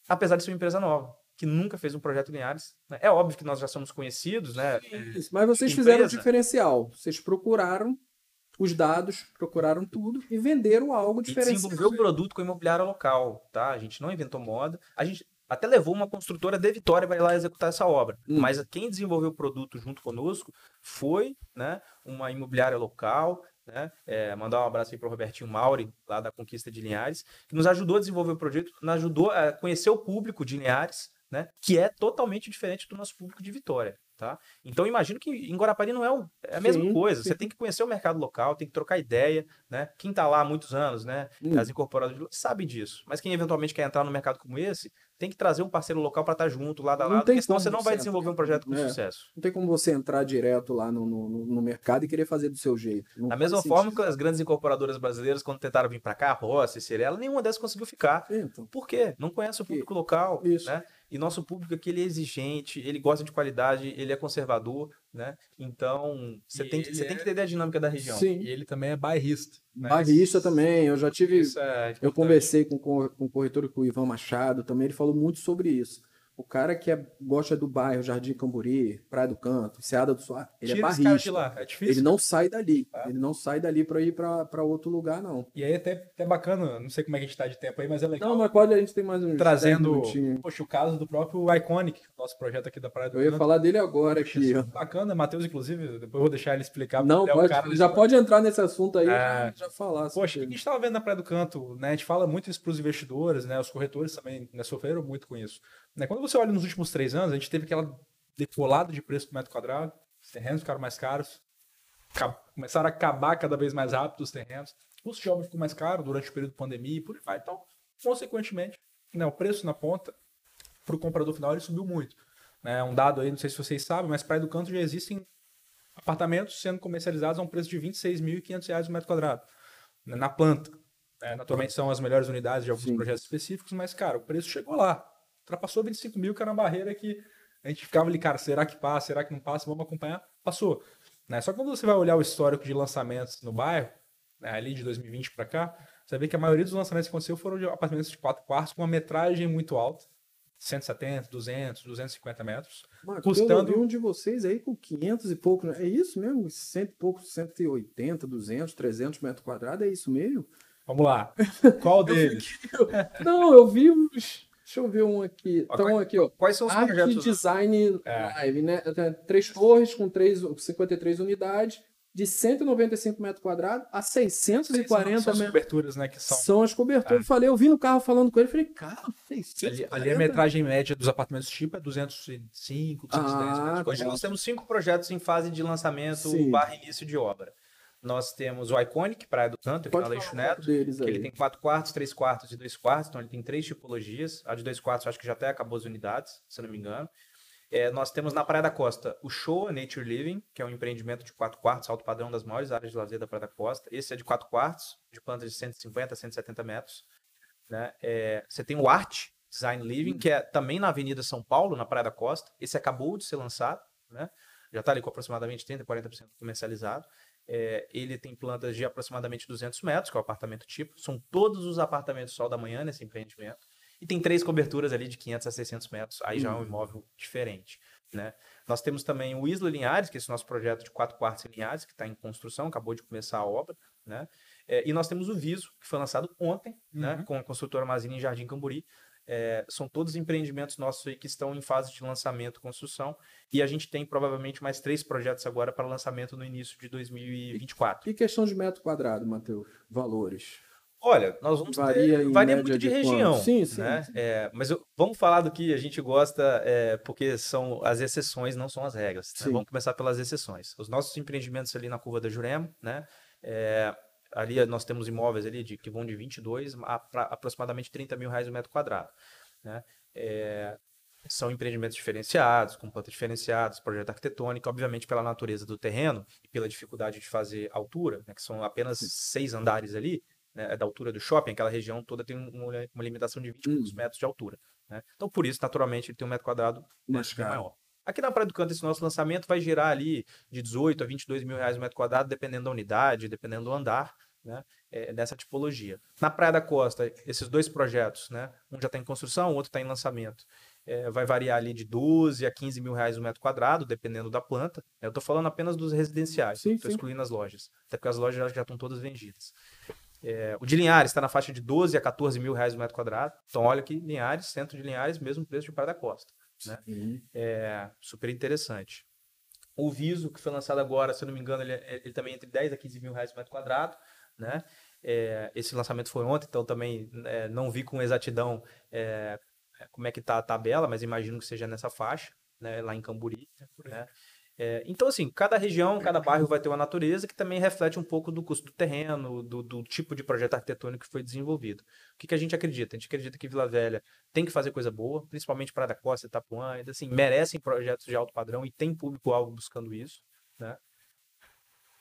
Apesar de ser uma empresa nova, que nunca fez um projeto Linhares. né? É óbvio que nós já somos conhecidos, né? Isso, Mas vocês fizeram o diferencial. Vocês procuraram os dados, procuraram tudo e venderam algo E diferencial. desenvolveu o produto com a imobiliária local, tá? A gente não inventou moda. A gente até levou uma construtora de Vitória para ir lá executar essa obra. Hum. Mas quem desenvolveu o produto junto conosco foi, né, uma imobiliária local, né? É, mandar um abraço aí para o Robertinho Mauri, lá da Conquista de Linhares, que nos ajudou a desenvolver o projeto, nos ajudou a conhecer o público de Linhares, né? Que é totalmente diferente do nosso público de Vitória. Tá? Então imagino que em Guarapari não é, o- é a mesma Sim, coisa. sim. Você tem que conhecer o mercado local, tem que trocar ideia, né? Quem está lá há muitos anos, né? Hum. As incorporadoras sabe disso. Mas quem eventualmente quer entrar no mercado como esse, tem que trazer um parceiro local para estar junto, lado a lado, porque senão você não vai desenvolver um projeto com É. sucesso. Não tem como você entrar direto lá no, no, no mercado e querer fazer do seu jeito. Não Da mesma sentido. forma que as grandes incorporadoras brasileiras, quando tentaram vir para cá, Rossi, Cirela, nenhuma dessas conseguiu ficar. Então, Por quê? Não conhece o público local, Isso. né? E nosso público aqui, ele é exigente, ele gosta de qualidade, ele é conservador, né? Então, você tem, que- você tem é- que entender a dinâmica da região. Sim. E ele também é bairrista. né? Barrista também, eu já tive. Isso é Eu conversei com, com, com o corretor, com o Ivan Machado também, ele falou muito sobre isso. O cara que é, gosta do bairro, Jardim Camburi, Praia do Canto, Seada do Soar, ele Tira é esse cara de barrista. lá. É difícil. Ele não sai dali. É. Ele não sai dali para ir para outro lugar, não. E aí até, até bacana, não sei como é que a gente tá de tempo aí, mas é legal. Não, mas pode, a gente tem mais uns trazendo, 10 minutinhos. poxa, o caso do próprio Iconic, nosso projeto aqui da Praia do Eu ia Canto. falar dele agora aqui. ó. Bacana, Matheus, inclusive, depois eu vou deixar ele explicar. Não, é pode, cara já pode entrar nesse assunto aí É. já, falar. Poxa, o que a gente estava vendo na Praia do Canto, né? A gente fala muito isso para os investidores, né? Os corretores também né, sofreram muito com isso. Né? Quando você olha nos últimos três anos, a gente teve aquela decolada de preço por metro quadrado, os terrenos ficaram mais caros, ca- começaram a acabar cada vez mais rápido os terrenos, o custo de obra ficou mais caro durante o período de pandemia e por aí vai. Então, consequentemente, né, o preço na ponta para o comprador final ele subiu muito. Né? Um dado aí, não sei se vocês sabem, mas Praia do Canto já existem apartamentos sendo comercializados a um preço de 26.500 reais o metro quadrado né, na planta. É, naturalmente são as melhores unidades de alguns Sim. projetos específicos, mas, cara, o preço chegou lá. Ultrapassou 25 mil, que era uma barreira que a gente ficava ali, cara, será que passa, será que não passa, vamos acompanhar? Passou. Né? Só que quando você vai olhar o histórico de lançamentos no bairro, né, ali de 2020 para cá, você ver que a maioria dos lançamentos que aconteceu foram de apartamentos de quatro quartos com uma metragem muito alta, 170, 200, 250 metros. Marcos, custando- Eu um de vocês aí com 500 e pouco. né? É isso mesmo? Cento e pouco, 180, 200, 300 metros quadrados? É isso mesmo? Vamos lá. Qual deles? Não, eu vi. Deixa eu ver um aqui. Então, aqui, ó. Quais são os Arte projetos? Design É. Live, né? Três torres com três, 53 unidades, de 195 metros quadrados a 640 são as metros. coberturas, né, que são São as coberturas. É. Eu falei, eu vi no carro falando com ele, falei, cara, Ali, 640. ali a metragem média dos apartamentos tipo é 205, 210 Ah, metros. Hoje nós temos cinco projetos em fase de lançamento Sim. barra início de obra. Nós temos o Iconic, Praia do Canto, aqui Pode na falar Leixo um Neto. deles que aí. ele tem quatro quartos, três quartos e dois quartos, então ele tem três tipologias. A de dois quartos acho que já até acabou as unidades, se não me engano. É, nós temos na Praia da Costa o Show Nature Living, que é um empreendimento de quatro quartos, alto padrão das maiores áreas de lazer da Praia da Costa. Esse é de quatro quartos, de plantas de 150 a 170 metros. Né? É, você tem o Art Design Living, que é também na Avenida São Paulo, na Praia da Costa. Esse acabou de ser lançado, né? já está ali com aproximadamente 30%, 40% comercializado. É, ele tem plantas de aproximadamente 200 metros, que é o apartamento tipo. São todos os apartamentos sol da manhã nesse empreendimento. E tem três coberturas ali de 500 a 600 metros. Aí já é um imóvel diferente. Né? Nós temos também o Isla Linhares, que é esse nosso projeto de quatro quartos em Linhares, que está em construção, acabou de começar a obra. Né? É, e nós temos o Viso, que foi lançado ontem, né? Uhum. com a construtora Mazina em Jardim Camburi. É, são todos empreendimentos nossos aí que estão em fase de lançamento, construção. E a gente tem provavelmente mais três projetos agora para lançamento no início de 2024. E questão de metro quadrado, Matheus? Valores. Olha, nós vamos Varia ter, varia muito de, de região, quanto? Sim, sim, né? sim. É, mas eu- vamos falar do que a gente gosta, é, porque são as exceções, não são as regras. né? Vamos começar pelas exceções. Os nossos empreendimentos ali na curva da Jurema, né? É, ali nós temos imóveis ali de, que vão de 22 a pra, aproximadamente 30 mil reais o metro quadrado, né? É, são empreendimentos diferenciados, com planta diferenciadas, projeto arquitetônico, obviamente pela natureza do terreno e pela dificuldade de fazer altura, né, que são apenas seis andares ali, né, da altura do shopping, aquela região toda tem um- uma, uma limitação de 20 e poucos Hum. metros de altura. né? Então, por isso, naturalmente, ele tem um metro quadrado Mais bem caro. maior. Aqui na Praia do Canto, esse nosso lançamento vai gerar ali de 18 a 22 mil reais o metro quadrado, dependendo da unidade, dependendo do andar, né? É, dessa tipologia. Na Praia da Costa, esses dois projetos, né? Um já está em construção, o outro está em lançamento. É, vai variar ali de 12 a 15 mil reais o metro quadrado, dependendo da planta. Eu estou falando apenas dos residenciais, estou excluindo as lojas, até porque as lojas já- já estão todas vendidas. É, o de Linhares está na faixa de 12 a 14 mil reais o metro quadrado. Então, olha aqui, Linhares, centro de Linhares, mesmo preço de Praia da Costa. Né? É super interessante. O Viso, que foi lançado agora, se eu não me engano, ele, é- ele também é entre 10 a 15 mil reais o metro quadrado. Né? É, esse lançamento foi ontem, então também é, não vi com exatidão é, como é que está a tabela, mas imagino que seja nessa faixa, né, lá em Camburi. Né? É, então, assim, cada região, cada bairro vai ter uma natureza que também reflete um pouco do custo do terreno, do, do tipo de projeto arquitetônico que foi desenvolvido. O que, que a gente acredita? A gente acredita que Vila Velha tem que fazer coisa boa, principalmente Praia da Costa, Itapuã, ainda assim, merecem projetos de alto padrão e tem público-alvo buscando isso, né?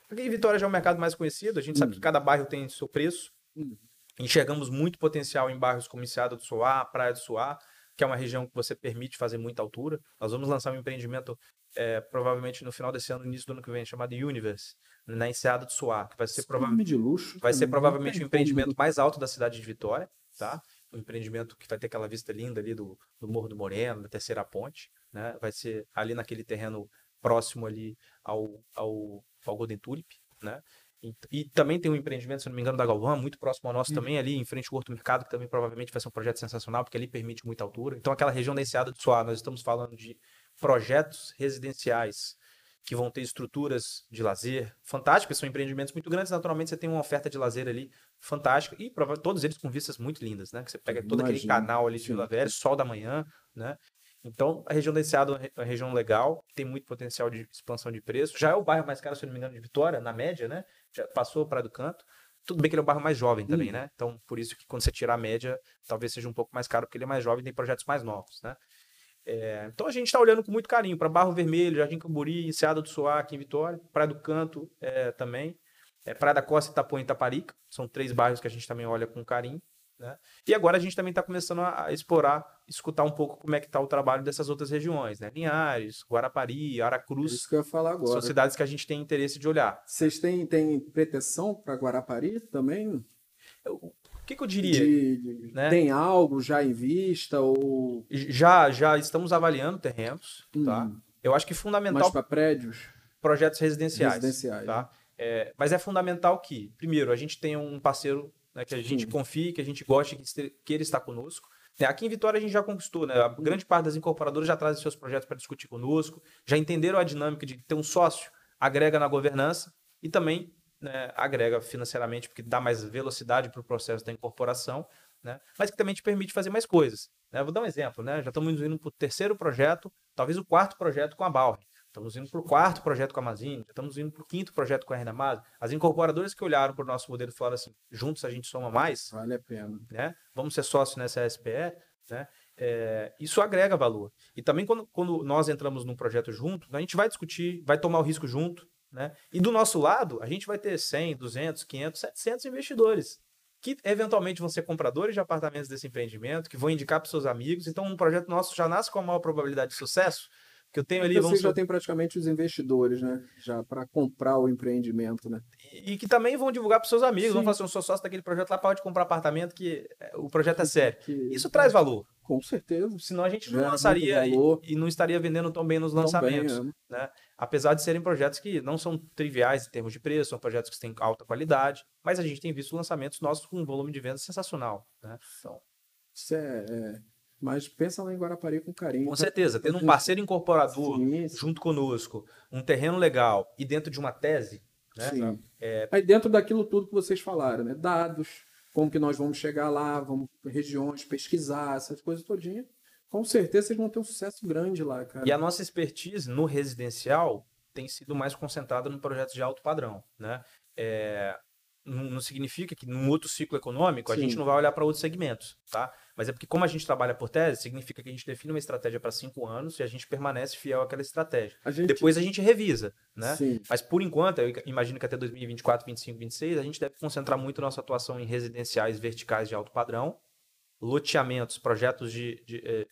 Porque em Vitória já é um mercado mais conhecido, a gente sabe que cada bairro tem seu preço. Hum. Enxergamos muito potencial em bairros como Enseada do Soar, Praia do Soar, que é uma região que você permite fazer muita altura. Nós vamos lançar um empreendimento é, provavelmente no final desse ano, no início do ano que vem, chamado Universe, na Enseada do Soar, que vai ser de luxo. vai ser provavelmente o tem empreendimento mais alto da cidade de Vitória, tá? um empreendimento que vai ter aquela vista linda ali do, do Morro do Moreno, da Terceira Ponte, né? Vai ser ali naquele terreno próximo ali ao, ao, ao Golden Tulip, né? E, e, também tem um empreendimento, se não me engano, da Galvão, muito próximo ao nosso uhum. também, ali em frente ao Horto Mercado, que também provavelmente vai ser um projeto sensacional, porque ali permite muita altura. Então, aquela região da Enseada do Soar, nós estamos falando de projetos residenciais que vão ter estruturas de lazer fantásticas, são empreendimentos muito grandes, naturalmente você tem uma oferta de lazer ali fantástica, e todos eles com vistas muito lindas, né? Que você pega todo Imagina, aquele canal ali de Vila Velha, sol da manhã, né? Então, a região da Enseada é uma região legal, tem muito potencial de expansão de preço. Já é o bairro mais caro, se não me engano, de Vitória, na média, né? Já passou para do Canto. Tudo bem que ele é um bairro mais jovem também, hum. né? Então, por isso que quando você tirar a média, talvez seja um pouco mais caro, porque ele é mais jovem e tem projetos mais novos, né? É, então a gente está olhando com muito carinho para Barro Vermelho, Jardim Camburi, Enseada do Soar aqui em Vitória, Praia do Canto é, também, é, Praia da Costa, Itapuã e Itaparica. São três bairros que a gente também olha com carinho. Né? E agora a gente também está começando a, explorar, escutar um pouco como é que está o trabalho dessas outras regiões, né? Linhares, Guarapari, Aracruz. Isso que eu ia falar agora. São cidades que a gente tem interesse de olhar. Vocês têm, têm pretensão para Guarapari também? Eu, que, que eu diria? De, de, né? Tem algo já em vista ou já já estamos avaliando terrenos, tá? hum. tá? Eu acho que fundamental. Mas para prédios, projetos residenciais, residenciais. tá? É, mas é fundamental que, primeiro, a gente tenha um parceiro né, que a gente Sim. confie, que a gente goste, que, ele está conosco. É, aqui em Vitória a gente já conquistou, né? A grande parte das incorporadoras já trazem seus projetos para discutir conosco, já entenderam a dinâmica de ter um sócio, agrega na governança e também né, agrega financeiramente, porque dá mais velocidade para o processo da incorporação, né? mas que também te permite fazer mais coisas. Né? Vou dar um exemplo, né? já estamos indo para o terceiro projeto, talvez o quarto projeto com a Bauer. Estamos indo para o quarto projeto com a Amazine, estamos indo para o quinto projeto com a Renda Mais. As incorporadoras que olharam para o nosso modelo falaram assim: juntos a gente soma mais. Vale a pena. Né? Vamos ser sócios nessa SPE. Né? É, isso agrega valor. E também quando, quando nós entramos num projeto junto, a gente vai discutir, vai tomar o risco junto. Né? E do nosso lado, a gente vai ter 100, 200, 500, 700 investidores que eventualmente vão ser compradores de apartamentos desse empreendimento, que vão indicar para seus amigos. Então, um projeto nosso já nasce com a maior probabilidade de sucesso, que eu tenho ali. Você já tem praticamente os investidores, né? Já para comprar o empreendimento, né? E, que também vão divulgar para seus amigos. Sim. Vão falar assim: eu sou sócio daquele projeto lá, pode comprar apartamento, que é, o projeto é sério. Que... Isso traz valor. Com certeza. Senão a gente não lançaria e, e, não estaria vendendo tão bem nos lançamentos. Bem, é. né? Apesar de serem projetos que não são triviais em termos de preço, são projetos que têm alta qualidade, mas a gente tem visto lançamentos nossos com um volume de vendas sensacional. Né? Então, Isso é, é mas pensa lá em Guarapari com carinho. Com certeza, tendo um parceiro incorporador sim, sim. junto conosco, um terreno legal e dentro de uma tese. Né? Sim. É... Aí dentro daquilo tudo que vocês falaram, né? Dados, como que nós vamos chegar lá, vamos regiões, pesquisar, essas coisas todinhas. Com certeza vocês vão ter um sucesso grande lá, cara. E a nossa expertise no residencial tem sido mais concentrada no projetos de alto padrão, né? É, não, não significa que num outro ciclo econômico Sim. a gente não vai olhar para outros segmentos, tá? Mas é porque como a gente trabalha por tese, significa que a gente define uma estratégia para cinco anos e a gente permanece fiel àquela estratégia. A gente... Depois a gente revisa, né? Sim. Mas por enquanto, eu imagino que até 2024, 2025, 2026, a gente deve concentrar muito nossa atuação em residenciais verticais de alto padrão, loteamentos, projetos de, de, eh,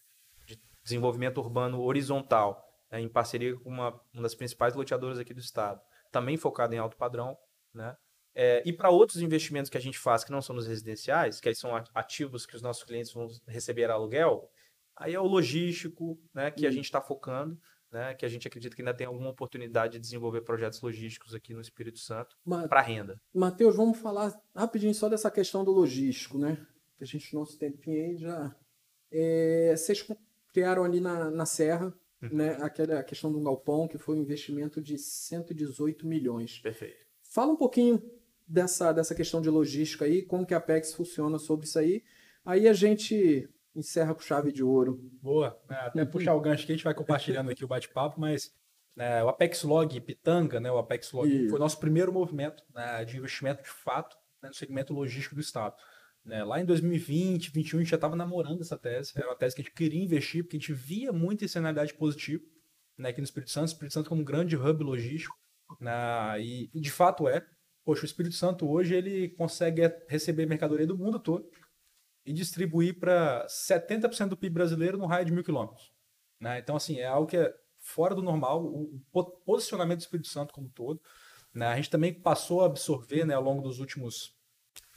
de desenvolvimento urbano horizontal, né, em parceria com uma, uma das principais loteadoras aqui do estado, também focado em alto padrão, né? É, e para outros investimentos que a gente faz que não são nos residenciais, que aí são ativos que os nossos clientes vão receber aluguel, aí é o logístico, né, que a gente está focando, né, que a gente acredita que ainda tem alguma oportunidade de desenvolver projetos logísticos aqui no Espírito Santo para renda. Matheus, vamos falar rapidinho só dessa questão do logístico, né? A gente nosso tempinho aí já. É, vocês criaram ali na, na Serra, uhum. né, aquela questão do galpão, que foi um investimento de 118 milhões. Perfeito. Fala um pouquinho dessa, dessa questão de logística aí, como que a Apex funciona sobre isso aí. Aí a gente encerra com chave de ouro. Boa. É, até puxar o gancho que a gente vai compartilhando aqui o bate-papo, mas é, o Apex Log Pitanga, né, o Apex Log foi o nosso primeiro movimento né, de investimento de fato né, no segmento logístico do Estado. Né, lá em 2020, 2021, a gente já estava namorando essa tese. Era uma tese que a gente queria investir, porque a gente via muita externalidade positiva né, aqui no Espírito Santo. O Espírito Santo como um grande hub logístico. Né, e de fato é. Poxa, o Espírito Santo hoje ele consegue receber mercadoria do mundo todo e distribuir para 70% do PIB brasileiro no raio de mil quilômetros. Né? Então, assim, é algo que é fora do normal, o posicionamento do Espírito Santo como um todo. Né? A gente também passou a absorver né, ao longo dos últimos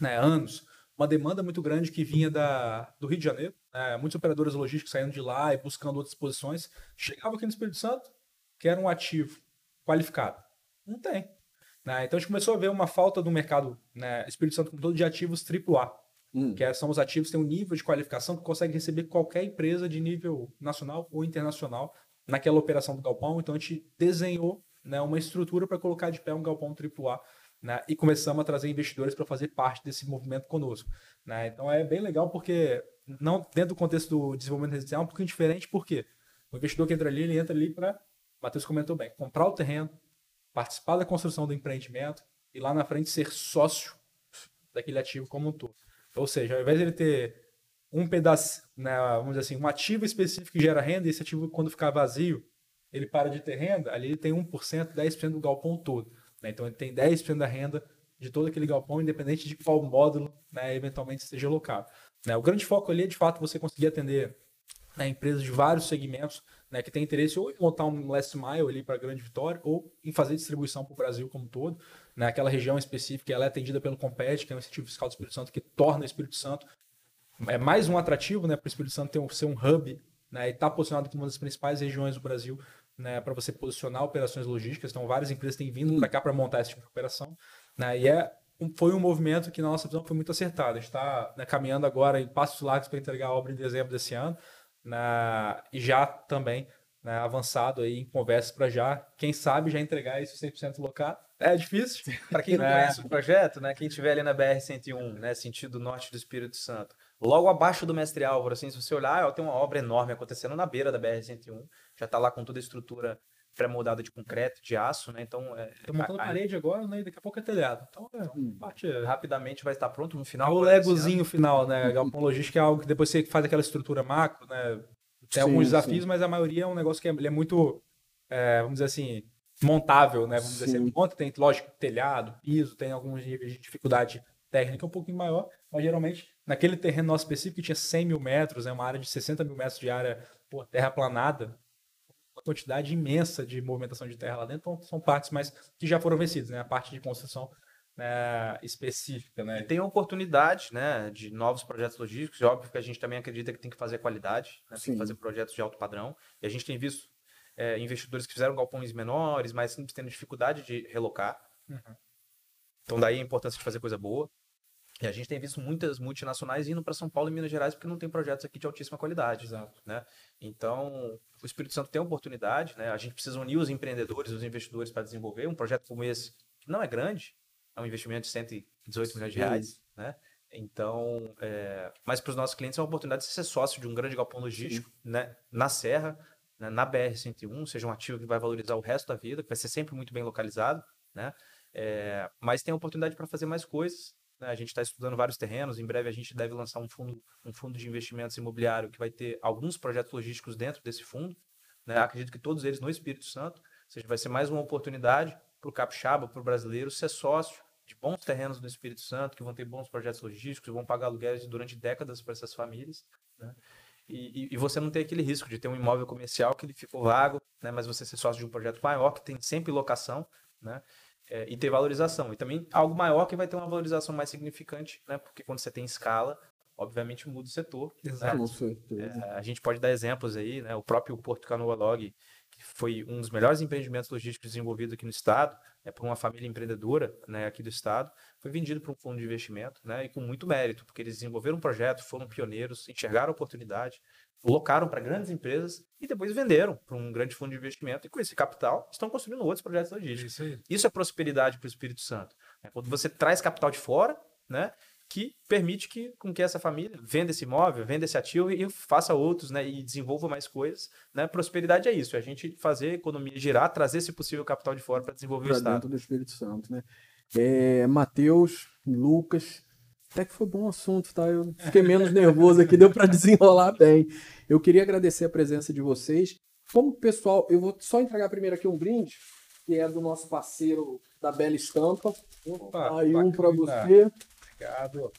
né, anos uma demanda muito grande que vinha da, do Rio de Janeiro. Né? Muitos operadores logísticos saindo de lá e buscando outras posições. Chegava aqui no Espírito Santo, que era um ativo qualificado. Não tem. Né? Então a gente começou a ver uma falta do mercado né, Espírito Santo como todo de ativos AAA. Hum. Que é, são os ativos que têm um nível de qualificação que consegue receber qualquer empresa de nível nacional ou internacional naquela operação do galpão. Então a gente desenhou né, uma estrutura para colocar de pé um galpão AAA né, e começamos a trazer investidores para fazer parte desse movimento conosco. Né? Então é bem legal porque, não dentro do contexto do desenvolvimento residencial, é um pouquinho diferente, porque o investidor que entra ali, ele entra ali para, Matheus comentou bem, comprar o terreno, participar da construção do empreendimento e lá na frente ser sócio daquele ativo como um todo. Ou seja, ao invés de ele ter um pedaço, né, vamos dizer assim, um ativo específico que gera renda, e esse ativo, quando ficar vazio, ele para de ter renda, ali ele tem 1%, 10% do galpão todo. Né? Então ele tem 10% da renda de todo aquele galpão, independente de qual módulo né, eventualmente esteja alocado. Né? O grande foco ali é, de fato, você conseguir atender né, empresas de vários segmentos né, que têm interesse ou em montar um last mile ali para a Grande Vitória ou em fazer distribuição para o Brasil como um todo. Né, aquela região específica ela é atendida pelo Compete, que é um incentivo fiscal do Espírito Santo, que torna o Espírito Santo é mais um atrativo né, para o Espírito Santo ter um, ser um hub né, e estar tá posicionado como uma das principais regiões do Brasil né, para você posicionar operações logísticas. Então, várias empresas têm vindo para cá para montar esse tipo de operação. Né, e é, foi um movimento que, na nossa visão, foi muito acertado. A gente está né, caminhando agora em passos largos para entregar a obra em dezembro desse ano. E já também né, avançado aí em conversas para já, quem sabe já entregar isso 100% locado. É difícil. para quem não é. conhece o projeto, né, quem estiver ali na BR-101, né, sentido norte do Espírito Santo, logo abaixo do Mestre Álvaro, assim, se você olhar, ó, tem uma obra enorme acontecendo na beira da BR-101, já está lá com toda a estrutura pré-moldada de concreto, de aço, né? Então, é, Estão montando a, parede agora, né? E daqui a pouco é telhado. Então, é, hum, parte rapidamente vai estar pronto no final. O legozinho final, né? Galpão logística é algo que depois você faz aquela estrutura macro, né? Tem sim, alguns desafios, sim. mas a maioria é um negócio que é, é muito, é, vamos dizer assim, montável, né? Vamos sim. dizer assim, monta, tem, lógico, telhado, piso, tem alguns níveis de dificuldade técnica um pouquinho maior, mas geralmente naquele terreno nosso específico que tinha 100 mil metros, é né, uma área de 60 mil metros de área por terra planada, quantidade imensa de movimentação de terra lá dentro, então são partes mais que já foram vencidas, né? A parte de construção né, específica, né? E tem oportunidade, né, de novos projetos logísticos. E óbvio que a gente também acredita que tem que fazer qualidade, né, tem que fazer projetos de alto padrão. E a gente tem visto é, investidores que fizeram galpões menores, mas simples tendo dificuldade de relocar. Uhum. Então daí a importância de fazer coisa boa. E a gente tem visto muitas multinacionais indo para São Paulo e Minas Gerais porque não tem projetos aqui de altíssima qualidade. Exato. Né? Então, o Espírito Santo tem oportunidade, né? a gente precisa unir os empreendedores, os investidores para desenvolver um projeto como esse, que não é grande, é um investimento de 118 milhões de reais. Né? Então, é... mas para os nossos clientes é uma oportunidade de ser sócio de um grande galpão logístico né? na Serra, né? na BR-101, seja um ativo que vai valorizar o resto da vida, que vai ser sempre muito bem localizado. Né? É... mas tem oportunidade para fazer mais coisas né? A gente está estudando vários terrenos. Em breve a gente deve lançar um fundo, um fundo de investimentos imobiliário que vai ter alguns projetos logísticos dentro desse fundo. Né? Acredito que todos eles no Espírito Santo. Ou seja, vai ser mais uma oportunidade para o capixaba, para o brasileiro, ser sócio de bons terrenos no Espírito Santo, que vão ter bons projetos logísticos, vão pagar aluguéis durante décadas para essas famílias. Né? E, e, você não tem aquele risco de ter um imóvel comercial que ele ficou vago, né? mas você ser sócio de um projeto maior, que tem sempre locação, né? É, e ter valorização. E também algo maior que vai ter uma valorização mais significante, né? Porque quando você tem escala, obviamente muda o setor. Né? Exato. Né? É, a gente pode dar exemplos aí, né? O próprio Porto Canoa Log, que foi um dos melhores empreendimentos logísticos desenvolvidos aqui no estado, é por uma família empreendedora, né, aqui do estado, foi vendido para um fundo de investimento, né, e com muito mérito, porque eles desenvolveram um projeto, foram pioneiros, enxergaram a oportunidade, locaram para grandes empresas e depois venderam para um grande fundo de investimento e com esse capital estão construindo outros projetos logísticos. Isso, Isso é prosperidade para o Espírito Santo. É quando você traz capital de fora, né, que permite que com que essa família venda esse imóvel, venda esse ativo e faça outros, né, e desenvolva mais coisas, né? Prosperidade é isso, é a gente fazer a economia girar, trazer esse possível capital de fora para desenvolver pra o estado. dentro do Espírito Santo, né? É, Mateus, Lucas, até que foi bom assunto, tá? Eu fiquei menos nervoso aqui, deu para desenrolar bem. Eu queria agradecer a presença de vocês. Como pessoal, eu vou só entregar primeiro aqui um brinde, que é do nosso parceiro da Bela Estampa. Opa, Aí um para você. Obrigado.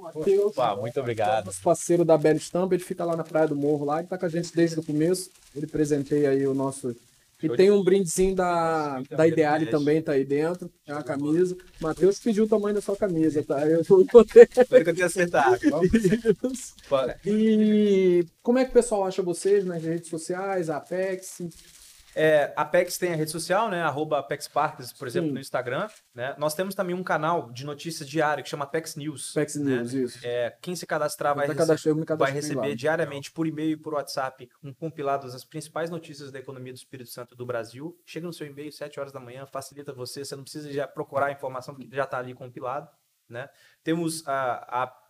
Matheus, Opa, muito obrigado. Nosso parceiro da Bela Estampa, ele fica lá na Praia do Morro, lá, ele tá com a gente desde o começo. Ele presenteia aí o nosso E tem um brindezinho da, da Ideale também, tá aí dentro. É uma camisa. Matheus pediu o tamanho da sua camisa, tá? Eu não botei. Espero que eu tenha acertado. E como é que o pessoal acha vocês nas redes sociais, Apex? É, a Apex tem a rede social, né? Arroba Apex Parques, por exemplo, Sim. no Instagram. Né? Nós temos também um canal de notícias diário que chama Apex News. Apex né? News, isso. É, quem se cadastrar vai, rece- vai receber diariamente por e-mail e por WhatsApp um compilado das principais notícias da economia do Espírito Santo do Brasil. Chega no seu e-mail 7 horas da manhã, facilita você, você não precisa já procurar a informação que já está ali compilado. Né? Temos a, a-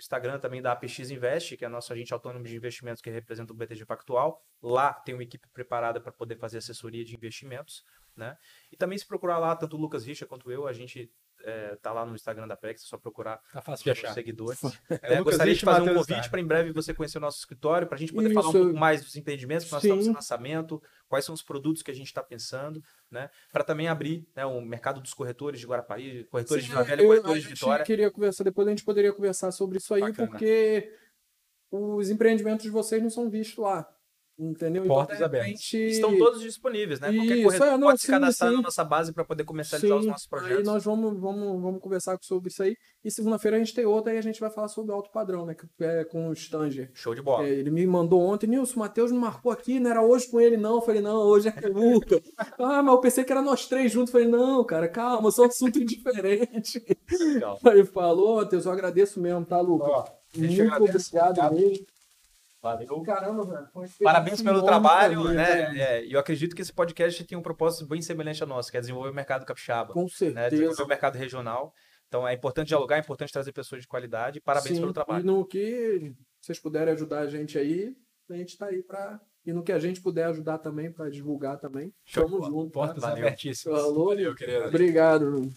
Instagram também da APX Invest, que é nosso agente autônomo de investimentos que representa o BTG Pactual. Lá tem uma equipe preparada para poder fazer assessoria de investimentos. Né? E também se procurar lá, tanto o Lucas Richa quanto eu, a gente é, tá lá no Instagram da Apex, é só procurar Tá fácil de os achar. seguidores. É, É, gostaria de fazer um convite para em breve você conhecer o nosso escritório, para a gente poder falar um Isso. pouco mais dos empreendimentos que nós Sim. estamos em lançamento, quais são os produtos que a gente está pensando, né? Para também abrir né, o mercado dos corretores de Guarapari, corretores de Sim, Vila Velha, eu- corretores a de gente Vitória. queria conversar, depois a gente poderia conversar sobre isso aí, Bacana. porque os empreendimentos de vocês não são vistos lá. Entendeu? Portas de abertas. repente- Estão todos disponíveis, né? Qualquer Isso, corretor é, não, pode se sim, cadastrar sim. na nossa base para poder comercializar os Sim, nossos aí projetos. nós vamos, vamos, vamos conversar sobre isso aí. E segunda-feira a gente tem outra e a gente vai falar sobre alto padrão, né? Que é com o Stanger. Show de bola. É, ele me mandou ontem, Nilson, o Matheus não marcou aqui, não era hoje com ele, não. Eu falei, não, hoje é com o Luca. ah, mas eu pensei que era nós três juntos. Eu falei, não, cara, calma, são assuntos diferentes. Legal. Aí falou, Matheus, eu agradeço mesmo, tá, Luca? Ó, gente Muito obrigado obrigado. mesmo. Valeu. Caramba, velho. Parabéns pelo trabalho, né? velho. É, E eu acredito que esse podcast tem um propósito bem semelhante ao nosso, que é desenvolver o mercado capixaba. Com né, certeza. desenvolver o mercado regional. Então é importante dialogar, é importante trazer pessoas de qualidade. Parabéns Sim, pelo trabalho. E no que vocês puderem ajudar a gente aí, a gente tá aí pra. E no que a gente puder ajudar também, pra divulgar também. Show Tamo junto. Portas tá? Valeu. abertíssimas. Falou. Valeu, querido. Obrigado.